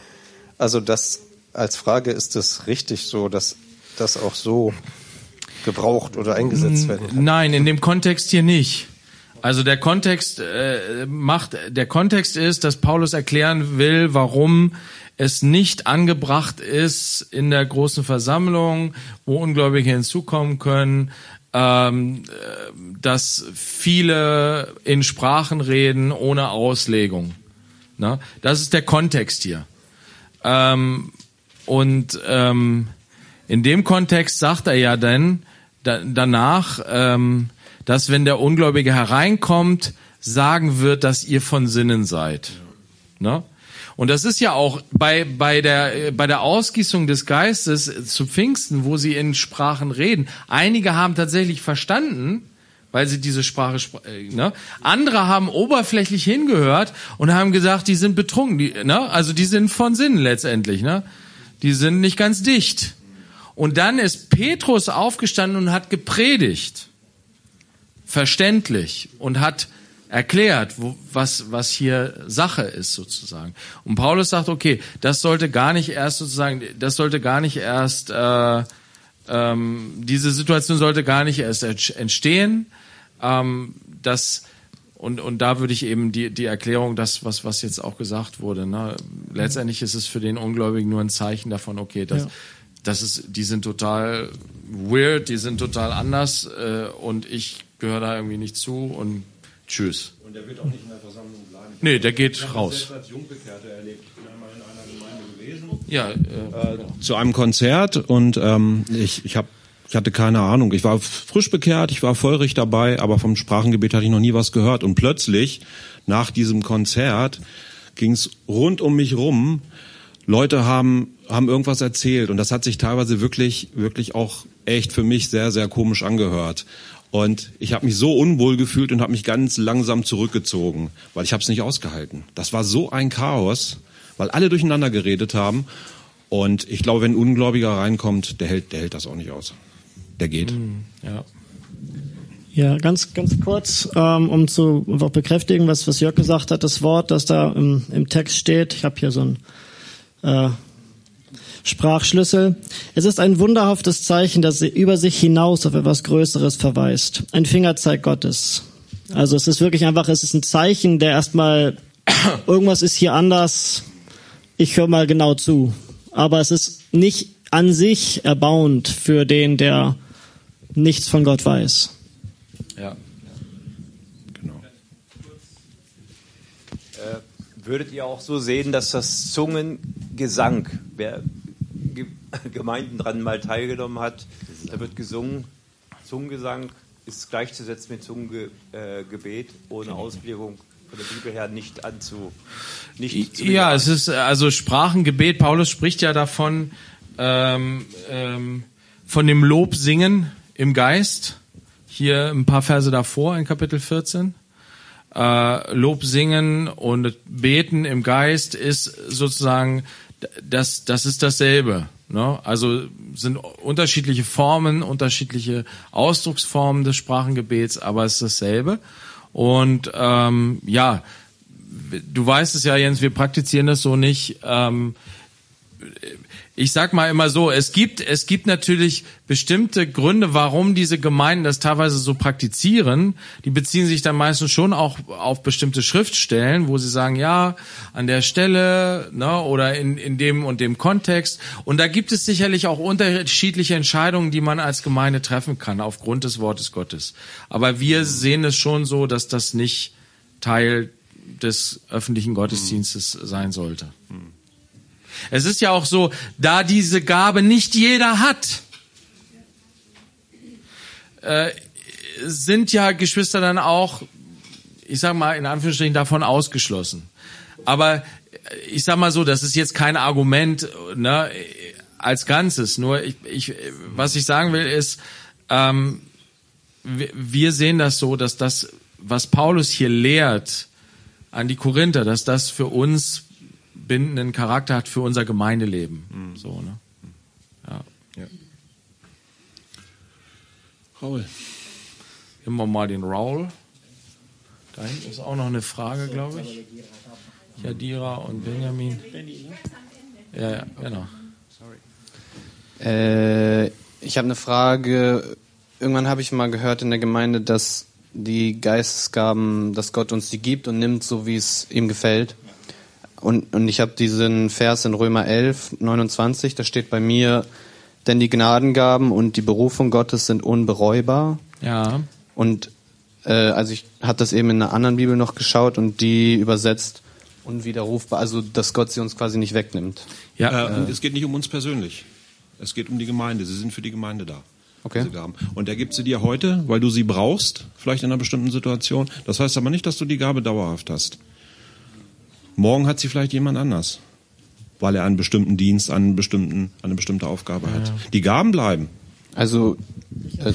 Speaker 7: Also das als Frage ist es richtig so, dass das auch so gebraucht oder eingesetzt werden kann.
Speaker 1: Nein, in dem Kontext hier nicht. Also der Kontext äh, macht der Kontext ist, dass Paulus erklären will, warum es nicht angebracht ist in der großen Versammlung, wo Ungläubige hinzukommen können, ähm, äh, dass viele in Sprachen reden ohne Auslegung. Na, das ist der Kontext hier. Ähm, und ähm, in dem Kontext sagt er ja dann da, danach, ähm, dass wenn der Ungläubige hereinkommt, sagen wird, dass ihr von Sinnen seid. Ne? Und das ist ja auch bei, bei, der, bei der Ausgießung des Geistes zu Pfingsten, wo sie in Sprachen reden. Einige haben tatsächlich verstanden, weil sie diese Sprache, spr- äh, ne? Andere haben oberflächlich hingehört und haben gesagt, die sind betrunken, die, ne? Also die sind von Sinnen letztendlich, ne? Die sind nicht ganz dicht. Und dann ist Petrus aufgestanden und hat gepredigt. Verständlich. Und hat erklärt, wo, was, was hier Sache ist sozusagen. Und Paulus sagt, okay, das sollte gar nicht erst sozusagen, das sollte gar nicht erst, äh, ähm, diese Situation sollte gar nicht erst entstehen. Ähm, das und und da würde ich eben die die Erklärung, das was was jetzt auch gesagt wurde. Ne? Letztendlich ist es für den Ungläubigen nur ein Zeichen davon, okay, das
Speaker 2: Ja.
Speaker 1: das ist, die sind total weird, die sind total anders äh, und ich gehöre da irgendwie nicht zu und tschüss.
Speaker 6: Und der wird auch nicht in der Versammlung bleiben.
Speaker 1: Nee, der geht
Speaker 6: Ich habe
Speaker 1: raus.
Speaker 6: das selbst als Jungbekehrter erlebt. Ich bin einmal in einer Gemeinde gewesen.
Speaker 1: Ja, äh,
Speaker 6: zu einem Konzert und ähm, ich, ich habe ich hatte keine Ahnung. Ich war frisch bekehrt, ich war feurig dabei, aber vom Sprachengebet hatte ich noch nie was gehört. Und plötzlich, nach diesem Konzert, ging es rund um mich rum. Leute haben, haben irgendwas erzählt und das hat sich teilweise wirklich, wirklich auch echt für mich sehr, sehr komisch angehört. Und ich habe mich so unwohl gefühlt und habe mich ganz langsam zurückgezogen, weil ich habe es nicht ausgehalten. Das war so ein Chaos, weil alle durcheinander geredet haben. Und ich glaube, wenn ein Ungläubiger reinkommt, der hält, der hält das auch nicht aus. Der geht.
Speaker 1: ja.
Speaker 2: Ja, ganz, ganz kurz, ähm, um zu einfach bekräftigen, was, was Jörg gesagt hat, das Wort, das da im, im Text steht. Ich habe hier so ein äh, Sprachschlüssel. Es ist ein wunderhaftes Zeichen, das über sich hinaus auf etwas Größeres verweist. Ein Fingerzeig Gottes. Also es ist wirklich einfach, es ist ein Zeichen, der erstmal, irgendwas ist hier anders, ich höre mal genau zu. Aber es ist nicht an sich erbauend für den, der nichts von Gott weiß.
Speaker 1: ja.
Speaker 6: Genau.
Speaker 8: Würdet ihr auch so sehen, dass das Zungengesang, wer Gemeinden dran mal teilgenommen hat, da wird gesungen, Zungengesang ist gleichzusetzen mit Zungengebet Gebet, ohne Auslegung von der Bibel her nicht anzu. Nicht
Speaker 1: Ja, es ist also Sprachengebet. Paulus spricht ja davon, ähm, ähm, von dem Lob singen im Geist. Hier ein paar Verse davor in Kapitel 14. Äh, Lob singen und beten im Geist ist sozusagen, das, das ist dasselbe. Ne? Also sind unterschiedliche Formen, unterschiedliche Ausdrucksformen des Sprachengebets, aber es ist dasselbe. Und ähm, ja, du weißt es ja, Jens, wir praktizieren das so nicht. Ähm, ich sag mal immer so, es gibt, es gibt natürlich bestimmte Gründe, warum diese Gemeinden das teilweise so praktizieren. Die beziehen sich dann meistens schon auch auf bestimmte Schriftstellen, wo sie sagen, ja, an der Stelle, ne, oder in, in dem und dem Kontext. Und da gibt es sicherlich auch unterschiedliche Entscheidungen, die man als Gemeinde treffen kann, aufgrund des Wortes Gottes. Aber wir sehen es schon so, dass das nicht Teil des öffentlichen Gottesdienstes sein sollte. Es ist ja auch so, da diese Gabe nicht jeder hat, äh, sind ja Geschwister dann auch, ich sag mal in Anführungsstrichen, davon ausgeschlossen. Aber ich sag mal so, das ist jetzt kein Argument ne, als Ganzes. Nur ich, ich, was ich sagen will ist, ähm, wir sehen das so, dass das, was Paulus hier lehrt an die Korinther, dass das für uns bindenden Charakter hat für unser Gemeindeleben. So, ne? Ja.
Speaker 6: Raul.
Speaker 1: Immer mal den Raul. Da hinten ist auch noch eine Frage, glaube ich. Jadira und Benjamin. Ja, ja, genau.
Speaker 9: Äh, ich habe eine Frage. Irgendwann habe ich mal gehört in der Gemeinde, dass die Geistesgaben, dass Gott uns die gibt und nimmt, so wie es ihm gefällt. Und, und ich habe diesen Vers in Römer 11, 29, da steht bei mir, denn die Gnadengaben und die Berufung Gottes sind unbereubar.
Speaker 1: Ja.
Speaker 9: Und äh, also ich hatte das eben in einer anderen Bibel noch geschaut und die übersetzt unwiderrufbar, also dass Gott sie uns quasi nicht wegnimmt.
Speaker 1: Ja.
Speaker 6: Äh, es geht nicht um uns persönlich. Es geht um die Gemeinde. Sie sind für die Gemeinde da.
Speaker 9: Okay.
Speaker 6: Diese Gaben. Und er gibt sie dir heute, weil du sie brauchst, vielleicht in einer bestimmten Situation. Das heißt aber nicht, dass du die Gabe dauerhaft hast. Morgen hat sie vielleicht jemand anders, weil er einen bestimmten Dienst, einen bestimmten, eine bestimmte Aufgabe hat. Die Gaben bleiben.
Speaker 9: Also äh,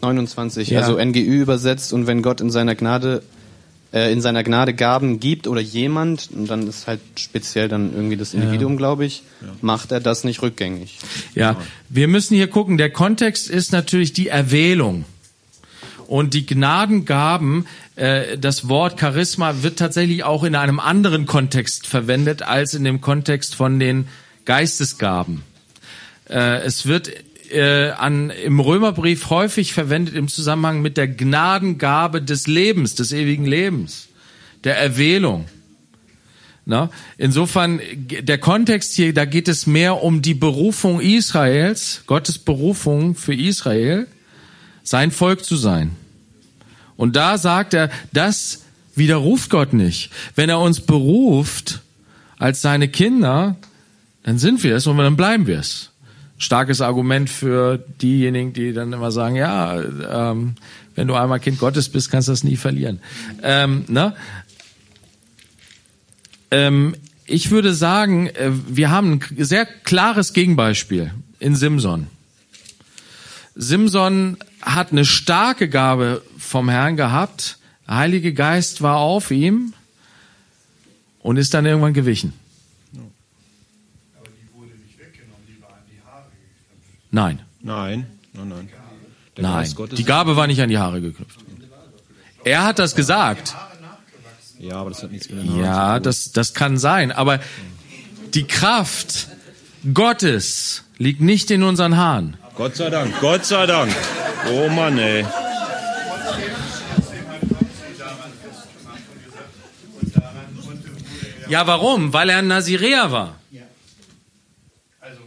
Speaker 9: 29,
Speaker 1: Ja.
Speaker 9: also NGÜ übersetzt und wenn Gott in seiner Gnade äh, in seiner Gnade Gaben gibt oder jemand, und dann ist halt speziell dann irgendwie das Individuum, glaube ich, macht er das nicht rückgängig.
Speaker 1: Ja, wir müssen hier gucken. Der Kontext ist natürlich die Erwählung. Und die Gnadengaben, äh, das Wort Charisma wird tatsächlich auch in einem anderen Kontext verwendet als in dem Kontext von den Geistesgaben. Äh, es wird äh, an, im Römerbrief häufig verwendet im Zusammenhang mit der Gnadengabe des Lebens, des ewigen Lebens, der Erwählung. Na, insofern, der Kontext hier, da geht es mehr um die Berufung Israels, Gottes Berufung für Israel, sein Volk zu sein. Und da sagt er, das widerruft Gott nicht. Wenn er uns beruft als seine Kinder, dann sind wir es und dann bleiben wir es. Starkes Argument für diejenigen, die dann immer sagen, ja, ähm, wenn du einmal Kind Gottes bist, kannst du das nie verlieren. Ähm, ne? Ähm, ich würde sagen, äh, wir haben ein sehr klares Gegenbeispiel in Simson. Simson hat eine starke Gabe vom Herrn gehabt. Der Heilige Geist war auf ihm und ist dann irgendwann gewichen. Nein,
Speaker 6: Nein, nein, nein. Der
Speaker 1: nein. Die Gabe war nicht an die Haare geknüpft. Er hat das gesagt.
Speaker 6: Ja, aber das hat nichts mit den Haaren
Speaker 1: Ja, das, das kann sein. Aber die Kraft Gottes liegt nicht in unseren Haaren.
Speaker 6: Gott sei Dank, Gott sei Dank. Oh Mann, ey.
Speaker 1: Ja, warum? Weil er ein Naziräer war.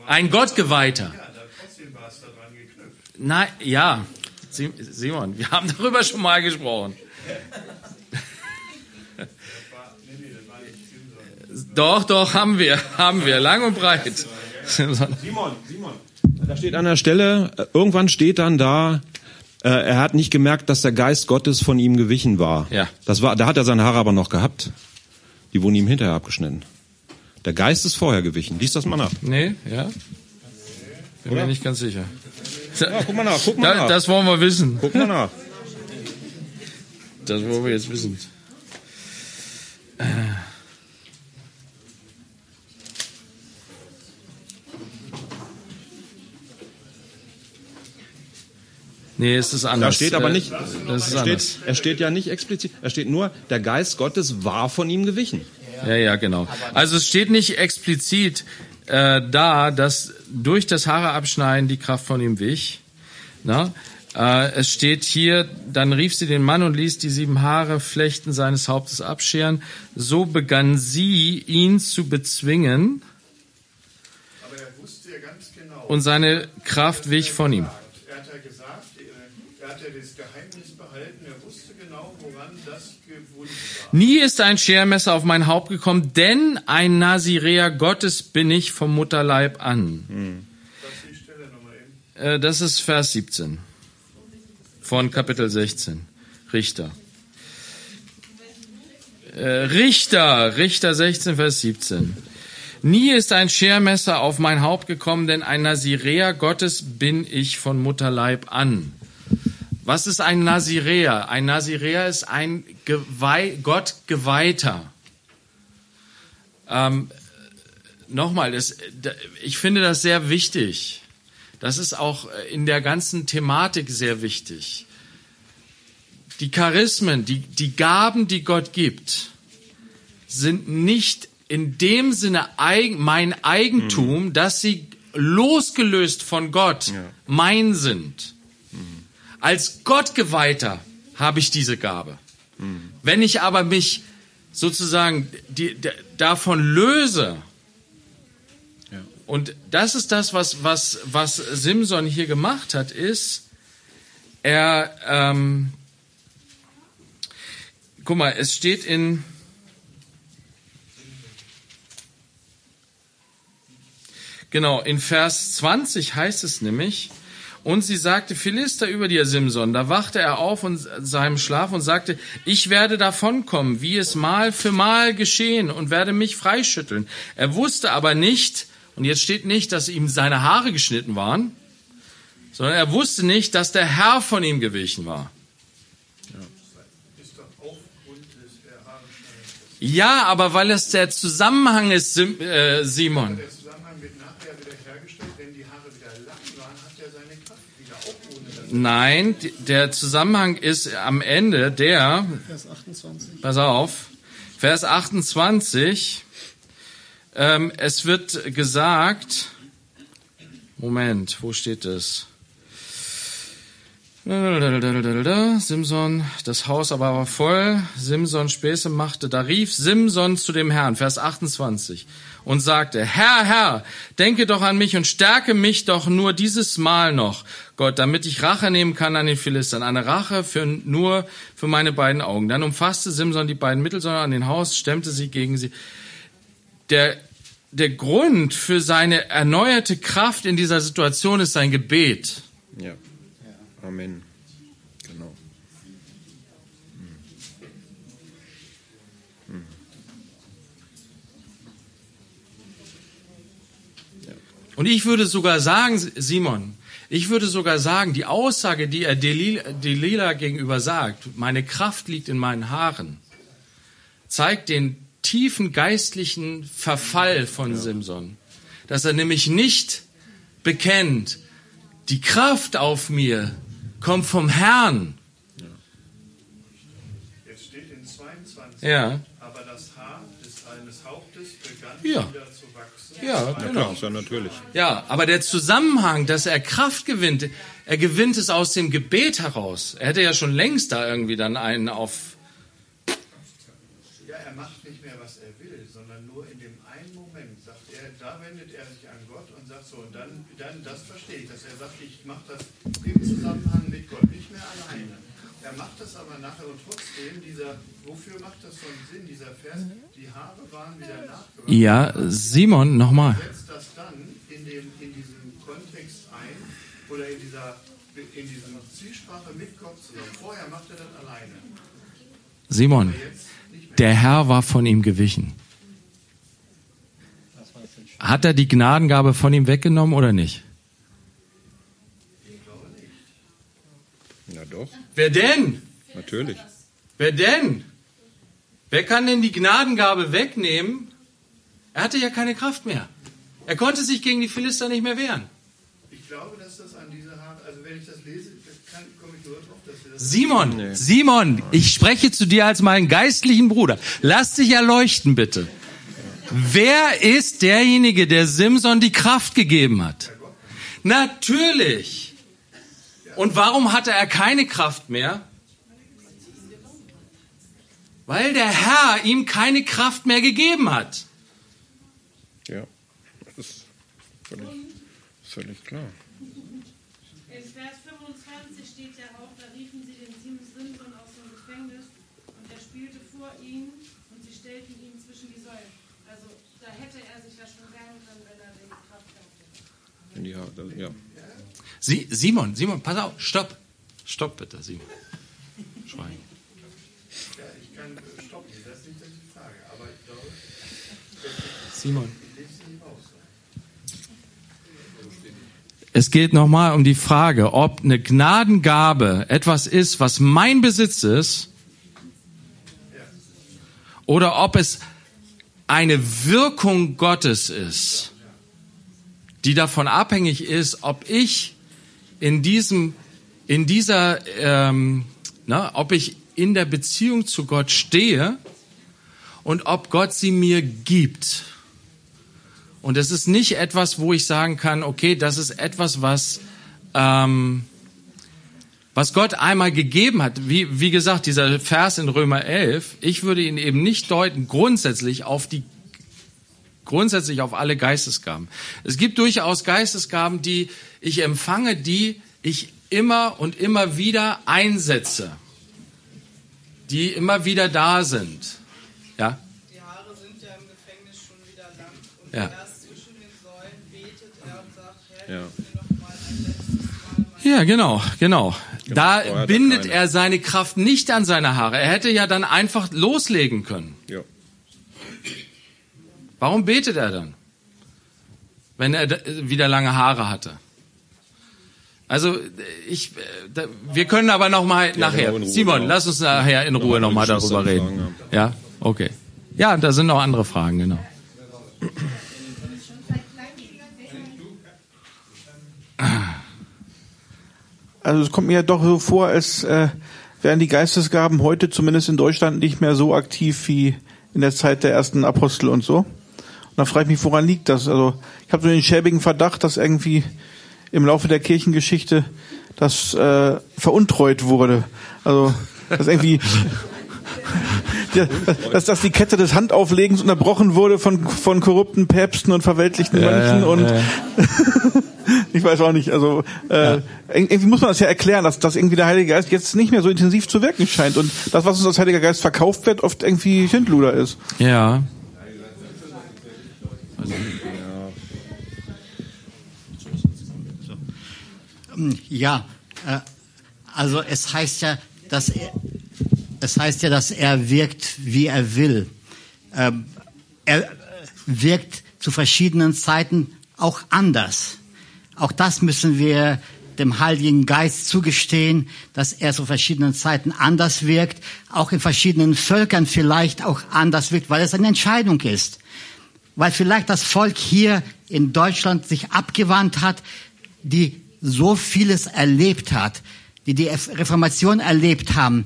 Speaker 1: Ein Gottgeweihter. Nein, ja. Si- Simon, wir haben darüber schon mal gesprochen. Doch, doch, haben wir, haben wir, lang und breit.
Speaker 6: Simon, Simon. Da steht an der Stelle, äh, irgendwann steht dann da, äh, er hat nicht gemerkt, dass der Geist Gottes von ihm gewichen war.
Speaker 1: Ja.
Speaker 6: Das war, da hat er seine Haare aber noch gehabt. Die wurden ihm hinterher abgeschnitten. Der Geist ist vorher gewichen. Lies das mal nach.
Speaker 1: Nee, ja? Bin mir nicht ganz sicher.
Speaker 6: Ja, guck mal nach, guck mal
Speaker 1: Da,
Speaker 6: nach.
Speaker 1: das wollen wir wissen.
Speaker 6: Guck mal nach.
Speaker 1: Das wollen wir jetzt wissen. Nee, es ist anders.
Speaker 6: Da steht aber
Speaker 1: Äh,
Speaker 6: nicht,
Speaker 1: Das ist
Speaker 6: er,
Speaker 1: anders.
Speaker 6: steht, er steht ja nicht explizit, er steht nur, der Geist Gottes war von ihm gewichen.
Speaker 1: Ja, ja, genau. Also es steht nicht explizit äh, da, dass durch das Haare abschneiden die Kraft von ihm wich. Na? Äh, es steht hier, dann rief sie den Mann und ließ die sieben Haare Flechten seines Hauptes abscheren. So begann sie, ihn zu bezwingen. Und seine Kraft wich von ihm.
Speaker 10: Er hat ja gesagt, äh, er hat ja das Geheimnis behalten, er wusste genau, woran das gewunden war.
Speaker 1: Nie ist ein Schermesser auf mein Haupt gekommen, denn ein Naziräer Gottes bin ich vom Mutterleib an.
Speaker 10: Eben.
Speaker 1: Äh, Das ist Vers 17 von Kapitel 16. Richter. Äh, Richter, Richter 16, Vers 17. Nie ist ein Schermesser auf mein Haupt gekommen, denn ein Naziräer Gottes bin ich von Mutterleib an. Was ist ein Naziräer? Ein Naziräer ist ein Geweih, Gott geweihter. Ähm, Nochmal, das, ich finde das sehr wichtig. Das ist auch in der ganzen Thematik sehr wichtig. Die Charismen, die, die Gaben, die Gott gibt, sind nicht in dem Sinne eig mein Eigentum, dass sie losgelöst von Gott mein sind. Als Gottgeweihter habe ich diese Gabe. Wenn ich aber mich sozusagen die, d- davon löse, und das ist das, was, was, was Simson hier gemacht hat, ist, er, ähm, guck mal, es steht in, genau, in Vers 20 heißt es nämlich, und sie sagte, Philister über dir, Simson. Da wachte er auf in seinem Schlaf und sagte, ich werde davonkommen, wie es Mal für Mal geschehen und werde mich freischütteln. Er wusste aber nicht, und jetzt steht nicht, dass ihm seine Haare geschnitten waren, sondern er wusste nicht, dass der Herr von ihm gewichen war. Ja, aber weil es der Zusammenhang ist, äh, Simon.
Speaker 10: Der Zusammenhang wird nachher wieder hergestellt. Wenn die Haare wieder lang waren, hat er seine Kraft wieder, auch ohne das.
Speaker 1: Nein, der Zusammenhang ist am Ende der,
Speaker 2: Vers 28.
Speaker 1: pass auf, Vers 28, ähm, es wird gesagt, Moment, wo steht es? Simson, das Haus aber war voll. Simson Späße machte. Da rief Simson zu dem Herrn, Vers 28, und sagte, Herr, Herr, denke doch an mich und stärke mich doch nur dieses Mal noch, Gott, damit ich Rache nehmen kann an den Philistern. Eine Rache für, nur für meine beiden Augen. Dann umfasste Simson die beiden Mittelssäulen an den Haus, stemmte sie gegen sie. Der, der Grund für seine erneuerte Kraft in dieser Situation ist sein Gebet.
Speaker 6: Ja. Amen. Genau.
Speaker 1: Und ich würde sogar sagen, Simon, ich würde sogar sagen, die Aussage, die er Delila, gegenüber sagt, meine Kraft liegt in meinen Haaren, zeigt den tiefen geistlichen Verfall von Simson. Dass er nämlich nicht bekennt, die Kraft auf mir kommt vom Herrn.
Speaker 10: Jetzt steht in 22.
Speaker 1: Ja.
Speaker 10: Aber das Haar des eines Hauptes begann
Speaker 1: Ja.
Speaker 10: wieder.
Speaker 1: Ja,
Speaker 6: Ja,
Speaker 1: genau.
Speaker 6: klar, ist ja natürlich.
Speaker 1: Ja, aber der Zusammenhang, dass er Kraft gewinnt, er gewinnt es aus dem Gebet heraus. Er hätte ja schon längst da irgendwie dann einen auf.
Speaker 10: Ja, er macht nicht mehr, was er will, sondern nur in dem einen Moment sagt er, da wendet er sich an Gott und sagt so, und dann, dann das verstehe ich, dass er sagt, ich mache das im Zusammenhang mit Gott. Er macht das aber nachher und trotzdem, dieser, wofür macht das so einen Sinn, dieser Vers, die Haare waren wieder nachgewachsen.
Speaker 1: Ja, Simon, nochmal.
Speaker 10: setzt das dann in, dem, in diesem Kontext ein oder in dieser in diesem Zielsprache mit Gott zusammen. Vorher macht er das alleine.
Speaker 1: Simon, der Herr war von ihm gewichen. Hat er die Gnadengabe von ihm weggenommen oder nicht?
Speaker 6: Ja, doch,
Speaker 1: Wer denn?
Speaker 6: natürlich.
Speaker 1: Wer denn? Wer kann denn die Gnadengabe wegnehmen? Er hatte ja keine Kraft mehr. Er konnte sich gegen die Philister nicht mehr wehren.
Speaker 10: Ich glaube, dass das an dieser Haare, also wenn ich das lese, kann, komme ich nur drauf, dass wir das
Speaker 1: Simon, Simon, ich spreche zu dir als meinen geistlichen Bruder. Lass dich erleuchten, bitte. Wer ist derjenige, der Simson die Kraft gegeben hat? Natürlich. Und warum hatte er keine Kraft mehr? Weil der Herr ihm keine Kraft mehr gegeben hat.
Speaker 6: Ja, das ist völlig, völlig klar.
Speaker 11: In Vers 25 steht ja auch, da riefen sie den Simson aus dem Gefängnis und er spielte vor ihnen und sie stellten ihn zwischen die Säulen. Also da hätte er sich ja schon wehren können, wenn er die Kraft gehabt hätte.
Speaker 6: Wenn die Haare, ja.
Speaker 1: Sie, Simon, Simon, pass auf, stopp. Stopp bitte, Simon. Schweigen.
Speaker 10: Ja, ich kann stoppen. Das ist nicht die Frage. Aber ich glaube,
Speaker 1: Simon. Es geht nochmal um die Frage, ob eine Gnadengabe etwas ist, was mein Besitz ist, oder ob es eine Wirkung Gottes ist, die davon abhängig ist, ob ich in diesem, in dieser, ähm, na, ob ich in der Beziehung zu Gott stehe und ob Gott sie mir gibt. Und es ist nicht etwas, wo ich sagen kann, okay, das ist etwas, was, ähm, was Gott einmal gegeben hat. Wie, wie gesagt, dieser Vers in Römer 11, ich würde ihn eben nicht deuten grundsätzlich auf die grundsätzlich auf alle Geistesgaben. Es gibt durchaus Geistesgaben, die ich empfange, die ich immer und immer wieder einsetze, die immer wieder da sind. Ja?
Speaker 12: Die Haare sind ja im Gefängnis schon wieder lang und
Speaker 1: Ja.
Speaker 12: erst zwischen den Säulen betet er und sagt, Herr,
Speaker 6: Ja.
Speaker 12: noch mal ein letztes Mal
Speaker 1: Ja, genau, genau. Da
Speaker 6: hat er
Speaker 1: bindet er seine Kraft nicht an seine Haare. Er hätte ja dann einfach loslegen können.
Speaker 6: Ja.
Speaker 1: Warum betet er dann? Wenn er da- wieder lange Haare hatte. Also ich, äh, da, wir können aber noch mal nachher.
Speaker 6: genau, Ruhe,
Speaker 1: Simon, lass uns nachher in Ruhe noch mal darüber reden. Ja, okay. Ja, da sind noch andere Fragen, genau.
Speaker 13: Also es kommt mir ja doch so vor, als äh, wären die Geistesgaben heute zumindest in Deutschland nicht mehr so aktiv wie in der Zeit der ersten Apostel und so. Und da frage ich mich, woran liegt das? Also ich habe so den schäbigen Verdacht, dass irgendwie im Laufe der Kirchengeschichte das äh, veruntreut wurde. Also dass irgendwie dass, dass die Kette des Handauflegens unterbrochen wurde von, von korrupten Päpsten und verweltlichten
Speaker 1: Ja,
Speaker 13: Mönchen
Speaker 1: ja,
Speaker 13: und
Speaker 1: ja,
Speaker 13: ich weiß auch nicht, also äh, irgendwie muss man das ja erklären, dass, dass irgendwie der Heilige Geist jetzt nicht mehr so intensiv zu wirken scheint und das, was uns als Heiliger Geist verkauft wird, oft irgendwie Schindluder ist.
Speaker 1: Ja.
Speaker 4: Ja, äh, also es heißt ja, dass er, es heißt ja, dass er wirkt, wie er will. Ähm, er wirkt zu verschiedenen Zeiten auch anders. Auch das müssen wir dem Heiligen Geist zugestehen, dass er zu verschiedenen Zeiten anders wirkt, auch in verschiedenen Völkern vielleicht auch anders wirkt, weil es eine Entscheidung ist. Weil vielleicht das Volk hier in Deutschland sich abgewandt hat, die so vieles erlebt hat, die die Reformation erlebt haben.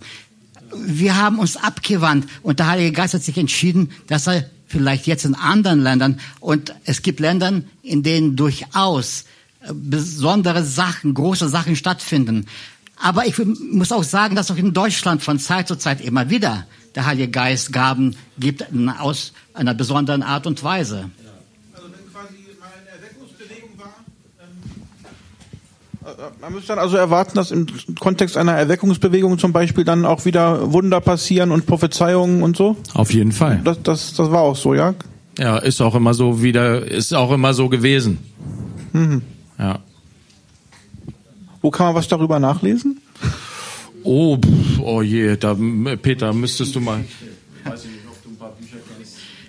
Speaker 4: Wir haben uns abgewandt und der Heilige Geist hat sich entschieden, dass er vielleicht jetzt in anderen Ländern und es gibt Ländern, in denen durchaus äh, besondere Sachen, große Sachen stattfinden. Aber ich muss auch sagen, dass auch in Deutschland von Zeit zu Zeit immer wieder der Heilige Geist Gaben gibt in aus einer besonderen Art und Weise.
Speaker 13: Also wenn quasi mal eine Erweckungsbewegung war, ähm, man müsste dann also erwarten, dass im Kontext einer Erweckungsbewegung zum Beispiel dann auch wieder Wunder passieren und Prophezeiungen und so.
Speaker 1: Auf jeden Fall.
Speaker 13: Das, das, das war auch so, ja.
Speaker 1: Ja, ist auch immer so wieder, ist auch immer so gewesen.
Speaker 13: Mhm.
Speaker 1: Ja.
Speaker 13: Wo kann man was darüber nachlesen?
Speaker 1: Oh, pff, oh je, da, Peter, müsstest du mal.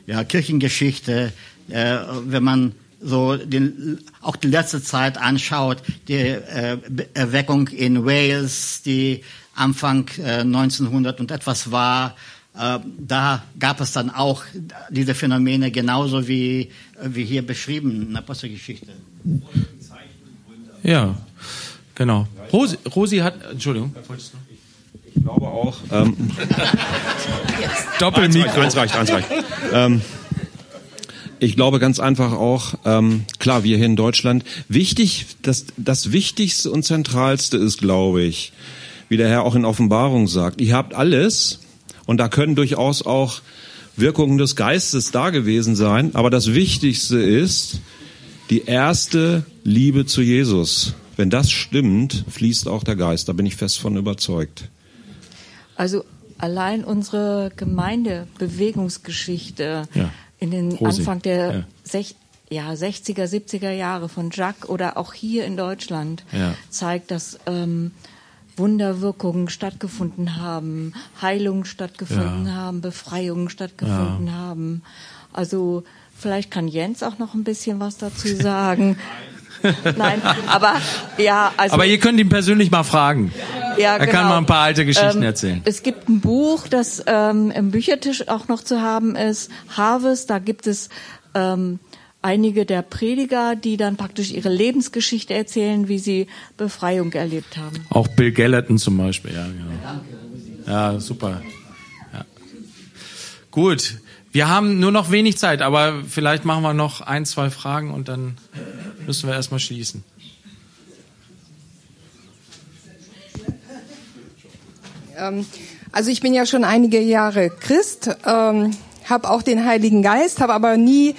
Speaker 4: Ja, Kirchengeschichte, äh, wenn man so den, auch die letzte Zeit anschaut, die äh, Erweckung in Wales, die Anfang äh, 1900 und etwas war, äh, da gab es dann auch diese Phänomene genauso wie, wie hier beschrieben in der Apostelgeschichte.
Speaker 1: Ja, genau. Rosi, Rosi hat, Entschuldigung.
Speaker 6: Ich glaube auch. Ähm,
Speaker 1: Doppelmikro.
Speaker 6: Eins reicht, eins reicht. Eins reicht. Ähm, ich glaube ganz einfach auch, ähm, klar, wir hier in Deutschland, wichtig, das, das Wichtigste und Zentralste ist, glaube ich, wie der Herr auch in Offenbarung sagt, ihr habt alles und da können durchaus auch Wirkungen des Geistes da gewesen sein, aber das Wichtigste ist die erste Liebe zu Jesus. Wenn das stimmt, fließt auch der Geist, da bin ich fest von überzeugt.
Speaker 14: Also allein unsere Gemeindebewegungsgeschichte
Speaker 1: Ja.
Speaker 14: in den
Speaker 1: Rosi,
Speaker 14: Anfang der
Speaker 1: ja.
Speaker 14: sech, ja, 60er, 70er Jahre von Jacques oder auch hier in Deutschland
Speaker 1: Ja.
Speaker 14: zeigt, dass ähm, Wunderwirkungen stattgefunden haben, Heilungen stattgefunden
Speaker 1: Ja.
Speaker 14: haben, Befreiungen stattgefunden
Speaker 1: Ja.
Speaker 14: haben. Also vielleicht kann Jens auch noch ein bisschen was dazu sagen. Nein, aber ja, also
Speaker 1: Aber ihr könnt ihn persönlich mal fragen.
Speaker 14: ja,
Speaker 1: er
Speaker 14: genau.
Speaker 1: kann mal ein paar alte Geschichten
Speaker 14: Ähm,
Speaker 1: erzählen.
Speaker 14: Es gibt ein Buch, das ähm, im Büchertisch auch noch zu haben ist, Harvest. Da gibt es ähm, einige der Prediger, die dann praktisch ihre Lebensgeschichte erzählen, wie sie Befreiung erlebt haben.
Speaker 1: Auch Bill Gallatin zum Beispiel, ja, genau. Ja, super. Ja. Gut. Wir haben nur noch wenig Zeit, aber vielleicht machen wir noch ein, zwei Fragen und dann müssen wir erstmal schließen.
Speaker 15: Ähm, also ich bin ja schon einige Jahre Christ, ähm, habe auch den Heiligen Geist, habe aber nie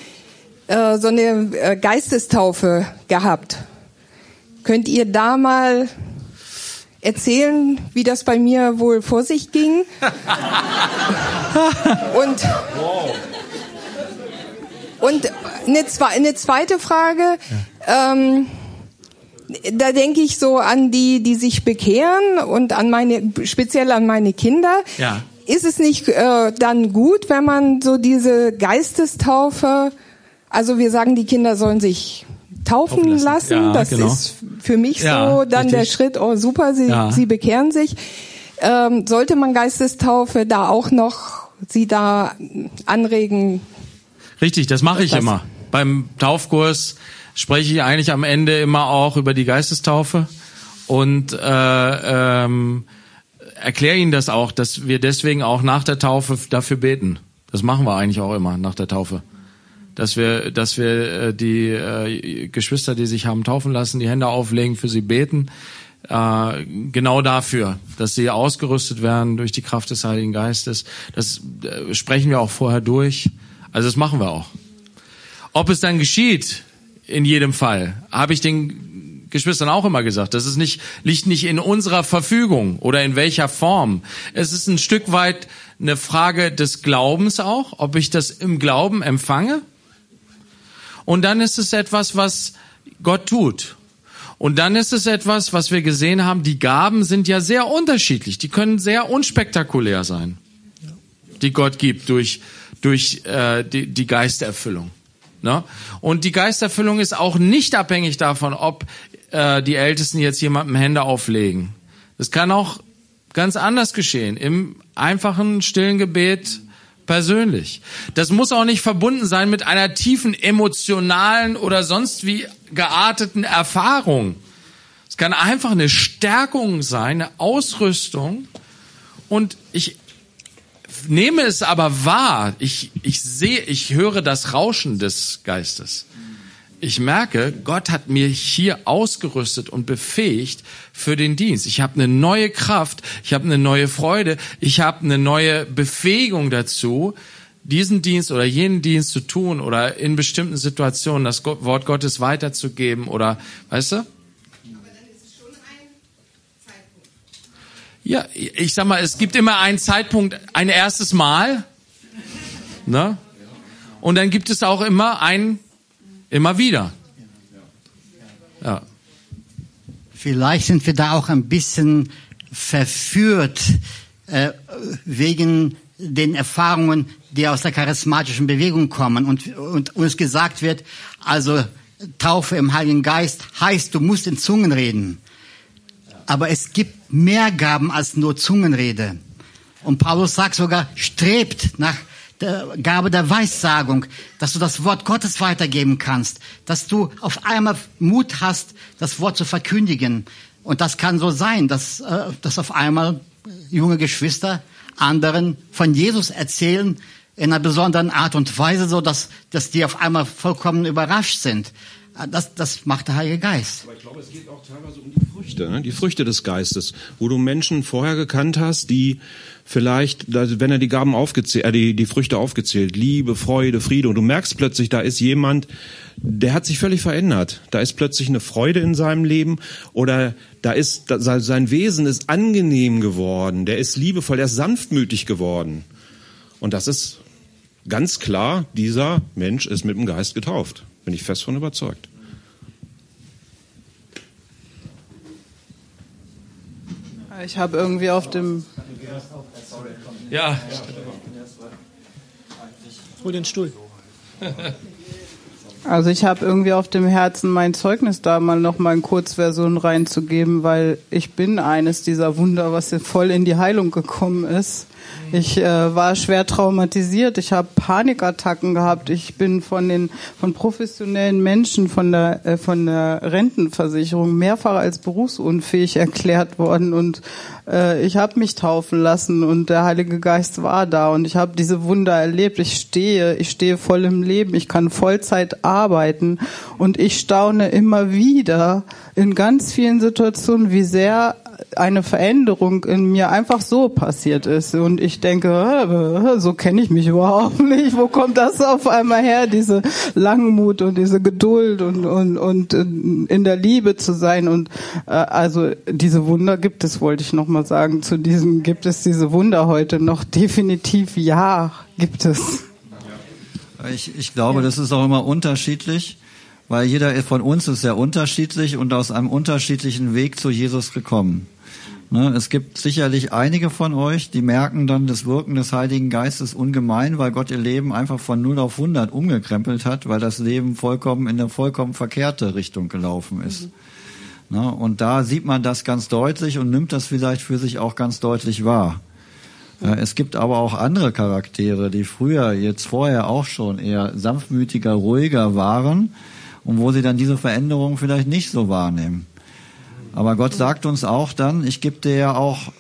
Speaker 15: äh, so eine äh, Geistestaufe gehabt. Könnt ihr da mal erzählen, wie das bei mir wohl vor sich ging? und und eine, eine zweite Frage. Ähm, da denke ich so an die, die sich bekehren und an meine, speziell an meine Kinder.
Speaker 1: Ja.
Speaker 15: Ist es nicht äh, dann gut, wenn man so diese Geistestaufe, also wir sagen, die Kinder sollen sich taufen lassen.
Speaker 1: lassen. Ja,
Speaker 15: das
Speaker 1: genau.
Speaker 15: ist für mich
Speaker 1: Ja,
Speaker 15: so dann der
Speaker 1: richtig.
Speaker 15: Schritt, oh super, sie,
Speaker 1: Ja.
Speaker 15: sie bekehren sich. Ähm, sollte man Geistestaufe da auch noch sie da anregen,
Speaker 1: Richtig, das mache ich
Speaker 15: Das-
Speaker 1: immer. Beim Taufkurs spreche ich eigentlich am Ende immer auch über die Geistestaufe und äh, ähm, erkläre Ihnen das auch, dass wir deswegen auch nach der Taufe dafür beten. Das machen wir eigentlich auch immer nach der Taufe. Dass wir, dass wir äh, die äh, Geschwister, die sich haben taufen lassen, die Hände auflegen, für sie beten. Äh, genau dafür, dass sie ausgerüstet werden durch die Kraft des Heiligen Geistes. Das äh, sprechen wir auch vorher durch. Also das machen wir auch. Ob es dann geschieht, in jedem Fall, habe ich den Geschwistern auch immer gesagt. Das ist nicht, liegt nicht in unserer Verfügung oder in welcher Form. Es ist ein Stück weit eine Frage des Glaubens auch, ob ich das im Glauben empfange. Und dann ist es etwas, was Gott tut. Und dann ist es etwas, was wir gesehen haben, die Gaben sind ja sehr unterschiedlich. Die können sehr unspektakulär sein, die Gott gibt durch, durch äh, die, die Geisterfüllung. Ne? Und die Geisterfüllung ist auch nicht abhängig davon, ob äh, die Ältesten jetzt jemandem Hände auflegen. Das kann auch ganz anders geschehen, im einfachen, stillen Gebet persönlich. Das muss auch nicht verbunden sein mit einer tiefen emotionalen oder sonst wie gearteten Erfahrung. Es kann einfach eine Stärkung sein, eine Ausrüstung. Und ich nehme es aber wahr. Ich, ich sehe, ich höre das Rauschen des Geistes. Ich merke, Gott hat mir hier ausgerüstet und befähigt für den Dienst. Ich habe eine neue Kraft, ich habe eine neue Freude, ich habe eine neue Befähigung dazu, diesen Dienst oder jenen Dienst zu tun oder in bestimmten Situationen das Wort Gottes weiterzugeben oder, weißt du? Ja, ich sag mal, es gibt immer einen Zeitpunkt, ein erstes Mal, ne? Und dann gibt es auch immer ein, immer wieder. Ja.
Speaker 4: Vielleicht sind wir da auch ein bisschen verführt äh, wegen den Erfahrungen, die aus der charismatischen Bewegung kommen und, und uns gesagt wird, also Taufe im Heiligen Geist heißt, du musst in Zungen reden. Aber es gibt mehr Gaben als nur Zungenrede. Und Paulus sagt sogar, strebt nach der Gabe der Weissagung, dass du das Wort Gottes weitergeben kannst, dass du auf einmal Mut hast, das Wort zu verkündigen. Und das kann so sein, dass, äh, dass auf einmal junge Geschwister anderen von Jesus erzählen in einer besonderen Art und Weise, so dass, dass die auf einmal vollkommen überrascht sind. Äh, Das, das macht der Heilige Geist.
Speaker 6: Aber ich glaube, es geht auch teilweise um die Früchte, ne? die Früchte des Geistes, wo du Menschen vorher gekannt hast, die vielleicht, wenn er die Gaben aufgezählt, äh, die, die Früchte aufgezählt, Liebe, Freude, Friede, und du merkst plötzlich, da ist jemand, der hat sich völlig verändert. Da ist plötzlich eine Freude in seinem Leben oder da ist, da, sein Wesen ist angenehm geworden, der ist liebevoll, der ist sanftmütig geworden. Und das ist ganz klar, dieser Mensch ist mit dem Geist getauft. Bin ich fest von überzeugt.
Speaker 12: Ich habe irgendwie auf dem.
Speaker 1: Ja.
Speaker 2: Hol den Stuhl.
Speaker 12: Also ich habe irgendwie auf dem Herzen, mein Zeugnis da mal noch mal in Kurzversion reinzugeben, weil ich bin eines dieser Wunder, was hier voll in die Heilung gekommen ist. Ich äh, war schwer traumatisiert, ich habe Panikattacken gehabt, ich bin von den von professionellen Menschen von der äh, von der Rentenversicherung mehrfach als berufsunfähig erklärt worden. Und äh, ich habe mich taufen lassen und der Heilige Geist war da. Und ich habe diese Wunder erlebt. Ich stehe, ich stehe voll im Leben, ich kann Vollzeit arbeiten. Und ich staune immer wieder in ganz vielen Situationen, wie sehr eine Veränderung in mir einfach so passiert ist. Und ich denke, äh, so kenne ich mich überhaupt nicht. Wo kommt das auf einmal her, diese Langmut und diese Geduld und, und, und in der Liebe zu sein? Und äh, also diese Wunder gibt es, wollte ich noch mal sagen. Zu diesem gibt es diese Wunder heute noch definitiv ja, gibt es.
Speaker 16: Ich, ich glaube, das ist auch immer unterschiedlich, weil jeder von uns ist sehr unterschiedlich und aus einem unterschiedlichen Weg zu Jesus gekommen. Ne, es gibt sicherlich einige von euch, die merken dann das Wirken des Heiligen Geistes ungemein, weil Gott ihr Leben einfach von 0 auf 100 umgekrempelt hat, weil das Leben vollkommen in eine vollkommen verkehrte Richtung gelaufen ist. Mhm. Und da sieht man das ganz deutlich und nimmt das vielleicht für sich auch ganz deutlich wahr. Äh, es gibt aber auch andere Charaktere, die früher, jetzt vorher auch schon eher sanftmütiger, ruhiger waren und wo sie dann diese Veränderung vielleicht nicht so wahrnehmen. Aber Gott sagt uns auch dann, ich gebe dir ja auch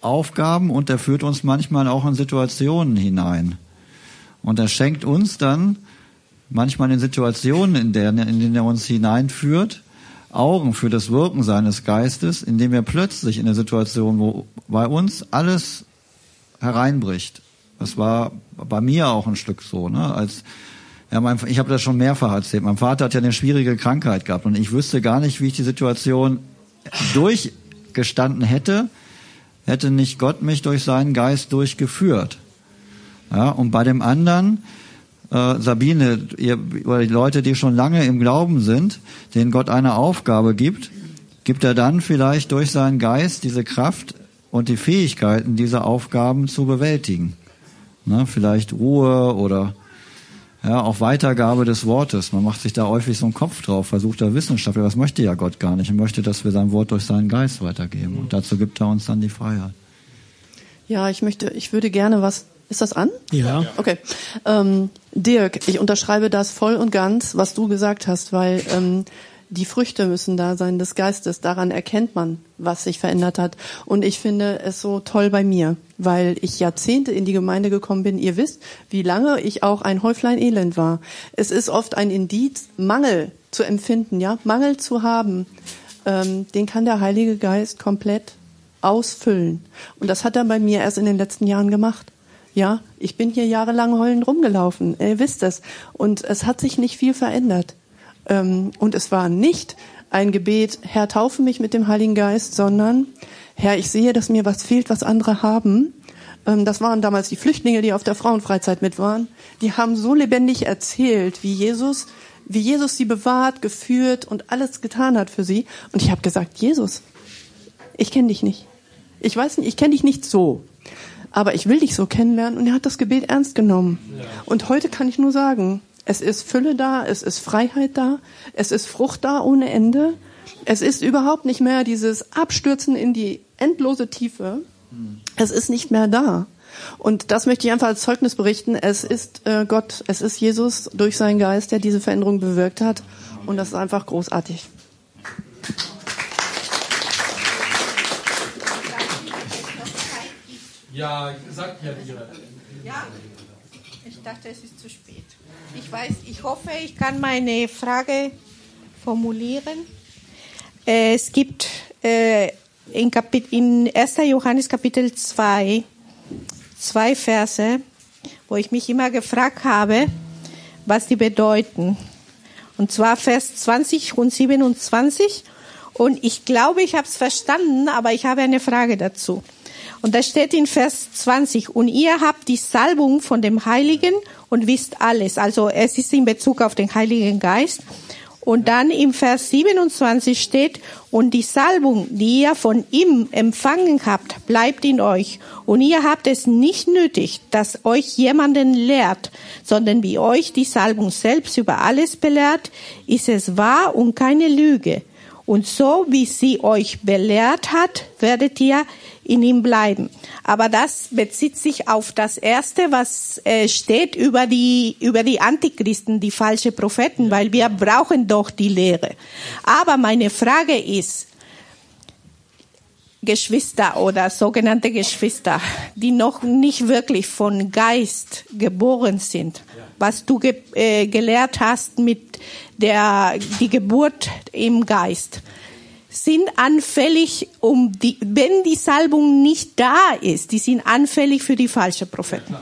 Speaker 16: Aufgaben und er führt uns manchmal auch in Situationen hinein. Und er schenkt uns dann manchmal in Situationen, in denen er uns hineinführt, Augen für das Wirken seines Geistes, indem er plötzlich in der Situation, wo bei uns alles hereinbricht. Das war bei mir auch ein Stück so, ne? Als ja, mein, ich habe das schon mehrfach erzählt. Mein Vater hat ja eine schwierige Krankheit gehabt und ich wüsste gar nicht, wie ich die Situation durchgestanden hätte, hätte nicht Gott mich durch seinen Geist durchgeführt. Ja, und bei dem anderen, äh, Sabine, ihr, oder die Leute, die schon lange im Glauben sind, denen Gott eine Aufgabe gibt, gibt er dann vielleicht durch seinen Geist diese Kraft und die Fähigkeiten, diese Aufgaben zu bewältigen. Ne, vielleicht Ruhe oder ja, auch Weitergabe des Wortes. Man macht sich da häufig so einen Kopf drauf, versucht da Wissenschaftler, das möchte ja Gott gar nicht. Er möchte, dass wir sein Wort durch seinen Geist weitergeben. Und dazu gibt er uns dann die Freiheit.
Speaker 17: Ja, ich möchte, ich würde gerne was. Ist das an?
Speaker 2: Ja.
Speaker 17: Okay. Ähm, Dirk, ich unterschreibe das voll und ganz, was du gesagt hast, weil ähm, die Früchte müssen da sein des Geistes. Daran erkennt man, was sich verändert hat. Und ich finde es so toll bei mir, weil ich Jahrzehnte in die Gemeinde gekommen bin. Ihr wisst, wie lange ich auch ein Häuflein Elend war. Es ist oft ein Indiz, Mangel zu empfinden, ja, Mangel zu haben. Ähm, den kann der Heilige Geist komplett ausfüllen. Und das hat er bei mir erst in den letzten Jahren gemacht. Ja, ich bin hier jahrelang heulend rumgelaufen. Ihr wisst es. Und es hat sich nicht viel verändert. Ähm, und es war nicht ein Gebet, Herr, taufe mich mit dem Heiligen Geist, sondern Herr, ich sehe, dass mir was fehlt, was andere haben. Ähm, das waren damals die Flüchtlinge, die auf der Frauenfreizeit mit waren. Die haben so lebendig erzählt, wie Jesus, wie Jesus sie bewahrt, geführt und alles getan hat für sie. Und ich habe gesagt, Jesus, ich kenne dich nicht. Ich weiß nicht, ich kenne dich nicht so. Aber ich will dich so kennenlernen. Und er hat das Gebet ernst genommen. Und heute kann ich nur sagen, es ist Fülle da, es ist Freiheit da, es ist Frucht da ohne Ende. Es ist überhaupt nicht mehr dieses Abstürzen in die endlose Tiefe. Es ist nicht mehr da. Und das möchte ich einfach als Zeugnis berichten. Es ist äh, Gott, es ist Jesus durch seinen Geist, der diese Veränderung bewirkt hat. Und das ist einfach großartig.
Speaker 1: Ja, sagt ja ihre.
Speaker 18: Ja, ich dachte, es ist zu spät. Ich weiß, ich hoffe, ich kann meine Frage formulieren. Äh, Es gibt äh, in, Kapit in 1. Johannes Kapitel 2 zwei Verse, wo ich mich immer gefragt habe, was die bedeuten. Und zwar Vers 20 und 27. Und ich glaube, ich habe es verstanden, aber ich habe eine Frage dazu. Und da steht in Vers 20, und ihr habt die Salbung von dem Heiligen und wisst alles. Also es ist in Bezug auf den Heiligen Geist. Und dann im Vers 27 steht, und die Salbung, die ihr von ihm empfangen habt, bleibt in euch. Und ihr habt es nicht nötig, dass euch jemanden lehrt, sondern wie euch die Salbung selbst über alles belehrt, ist es wahr und keine Lüge. Und so wie sie euch belehrt hat, werdet ihr in ihm bleiben. Aber das bezieht sich auf das erste, was äh, steht über die, über die Antichristen, die falsche Propheten, weil wir brauchen doch die Lehre. Aber meine Frage ist, Geschwister oder sogenannte Geschwister, die noch nicht wirklich von Geist geboren sind, was du ge äh, gelehrt hast mit der die Geburt im Geist, sind anfällig, um die, wenn die Salbung nicht da ist, die sind anfällig für die falschen Propheten.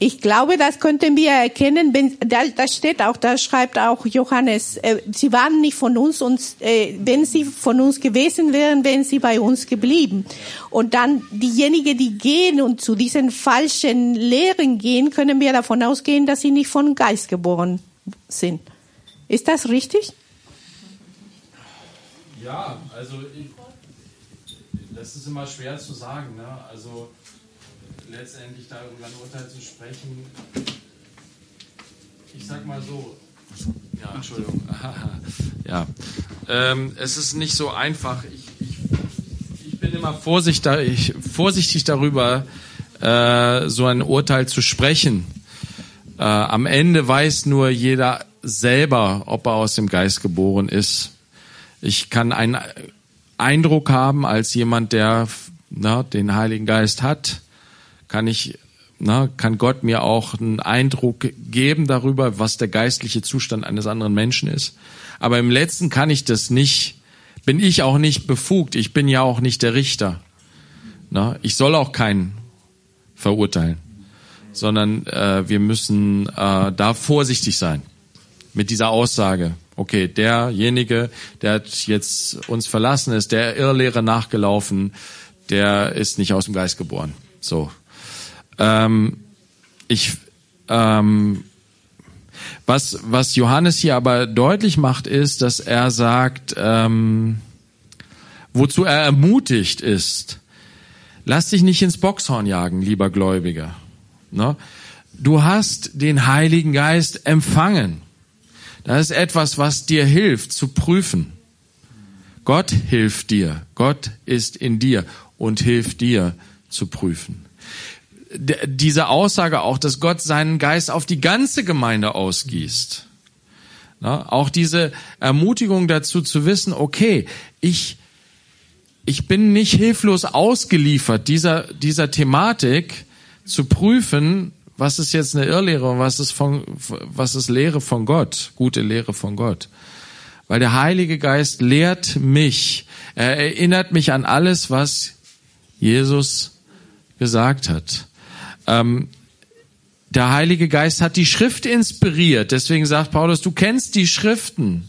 Speaker 18: Ich glaube, das könnten wir erkennen, wenn, da, da steht auch, da schreibt auch Johannes, äh, sie waren nicht von uns und äh, wenn sie von uns gewesen wären, wären sie bei uns geblieben. Und dann diejenigen, die gehen und zu diesen falschen Lehren gehen, können wir davon ausgehen, dass sie nicht von Geist geboren sind. Ist das richtig?
Speaker 1: Ja, also ich, das ist immer schwer zu sagen. Ne? Also letztendlich da über ein Urteil zu sprechen. Ich sag mal so. Ja, Entschuldigung. ja, ähm, es ist nicht so einfach. Ich, ich, ich bin immer vorsichtig, vorsichtig darüber, äh, so ein Urteil zu sprechen. Äh, am Ende weiß nur jeder selber, ob er aus dem Geist geboren ist. Ich kann einen Eindruck haben als jemand, der na, den Heiligen Geist hat, kann ich, na, kann Gott mir auch einen Eindruck geben darüber, was der geistliche Zustand eines anderen Menschen ist. Aber im Letzten kann ich das nicht, bin ich auch nicht befugt. Ich bin ja auch nicht der Richter. Na, ich soll auch keinen verurteilen, sondern äh, wir müssen äh, da vorsichtig sein mit dieser Aussage. Okay, derjenige, der hat jetzt uns verlassen ist, der Irrlehre nachgelaufen, der ist nicht aus dem Geist geboren. So, ähm, ich, ähm, was, was Johannes hier aber deutlich macht, ist, dass er sagt, ähm, wozu er ermutigt ist, lass dich nicht ins Boxhorn jagen, lieber Gläubiger. Ne? Du hast den Heiligen Geist empfangen. Das ist etwas, was dir hilft zu prüfen. Gott hilft dir. Gott ist in dir und hilft dir zu prüfen diese Aussage auch, dass Gott seinen Geist auf die ganze Gemeinde ausgießt. Na, auch diese Ermutigung dazu zu wissen, okay, ich, ich bin nicht hilflos ausgeliefert dieser, dieser Thematik zu prüfen, was ist jetzt eine Irrlehre und was ist von, was ist Lehre von Gott, gute Lehre von Gott. Weil der Heilige Geist lehrt mich, er erinnert mich an alles, was Jesus gesagt hat. Ähm, der Heilige Geist hat die Schrift inspiriert. Deswegen sagt Paulus, du kennst die Schriften.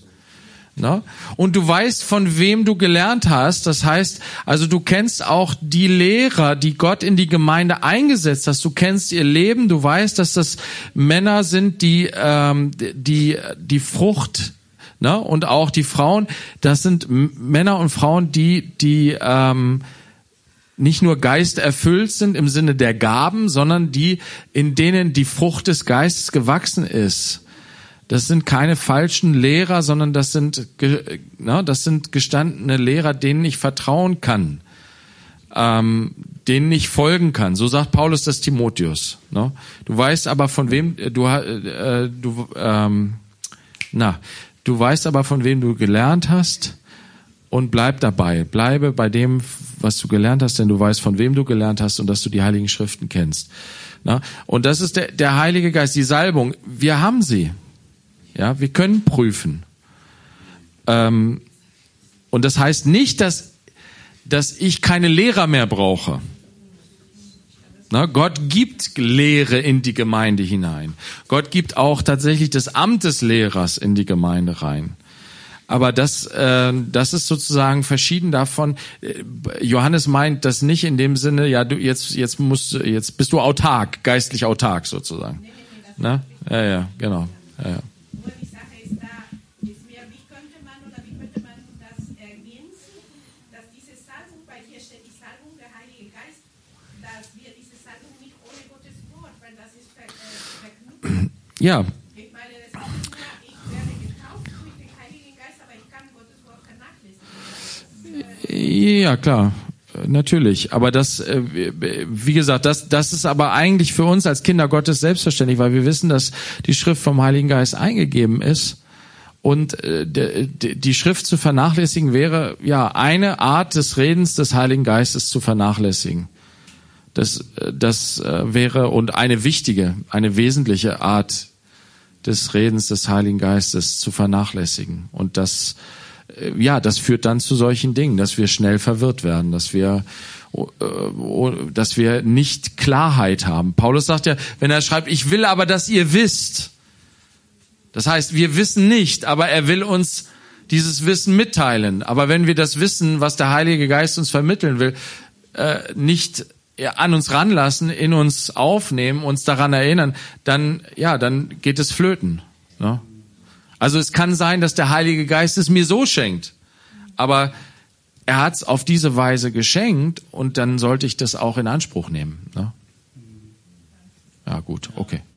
Speaker 1: Ne? Und du weißt, von wem du gelernt hast. Das heißt, also du kennst auch die Lehrer, die Gott in die Gemeinde eingesetzt hat. Du kennst ihr Leben. Du weißt, dass das Männer sind, die ähm, die die Frucht ne? und auch die Frauen. Das sind Männer und Frauen, die die ähm, nicht nur geisterfüllt sind im Sinne der Gaben, sondern die, in denen die Frucht des Geistes gewachsen ist. Das sind keine falschen Lehrer, sondern das sind, na, das sind gestandene Lehrer, denen ich vertrauen kann, ähm, denen ich folgen kann. So sagt Paulus das Timotheus. Ne? Du weißt aber von wem du, äh, du ähm, na, du weißt aber von wem du gelernt hast und bleib dabei. Bleibe bei dem, was du gelernt hast, denn du weißt, von wem du gelernt hast und dass du die Heiligen Schriften kennst. Na? Und das ist der, der Heilige Geist, die Salbung. Wir haben sie. Ja, wir können prüfen. Ähm, und das heißt nicht, dass, dass ich keine Lehrer mehr brauche. Na, Gott gibt Lehre in die Gemeinde hinein. Gott gibt auch tatsächlich das Amt des Lehrers in die Gemeinde rein. Aber das, äh, das ist sozusagen verschieden davon. Äh, Johannes meint das nicht in dem Sinne, ja, du jetzt jetzt musst jetzt bist du autark, geistlich autark sozusagen. Ne? Ja, ja, genau. Ja, ja. Ja, Ja, klar. Natürlich, aber das, äh, wie gesagt, das, das ist aber eigentlich für uns als Kinder Gottes selbstverständlich, weil wir wissen, dass die Schrift vom Heiligen Geist eingegeben ist und äh, die Schrift zu vernachlässigen wäre ja eine Art des Redens des Heiligen Geistes zu vernachlässigen. Das, äh, das wäre und eine wichtige, eine wesentliche Art des Redens des Heiligen Geistes zu vernachlässigen und das äh, ja, das führt dann zu solchen Dingen, dass wir schnell verwirrt werden, dass wir äh, dass wir nicht Klarheit haben. Paulus sagt ja, wenn er schreibt, ich will aber, dass ihr wisst. Das heißt, wir wissen nicht, aber er will uns dieses Wissen mitteilen. Aber wenn wir das Wissen, was der Heilige Geist uns vermitteln will, äh, nicht an uns ranlassen, in uns aufnehmen, uns daran erinnern, dann, ja, dann geht es flöten. Ne? Also es kann sein, dass der Heilige Geist es mir so schenkt. Aber er hat es auf diese Weise geschenkt und dann sollte ich das auch in Anspruch nehmen. Ne? Ja gut, okay.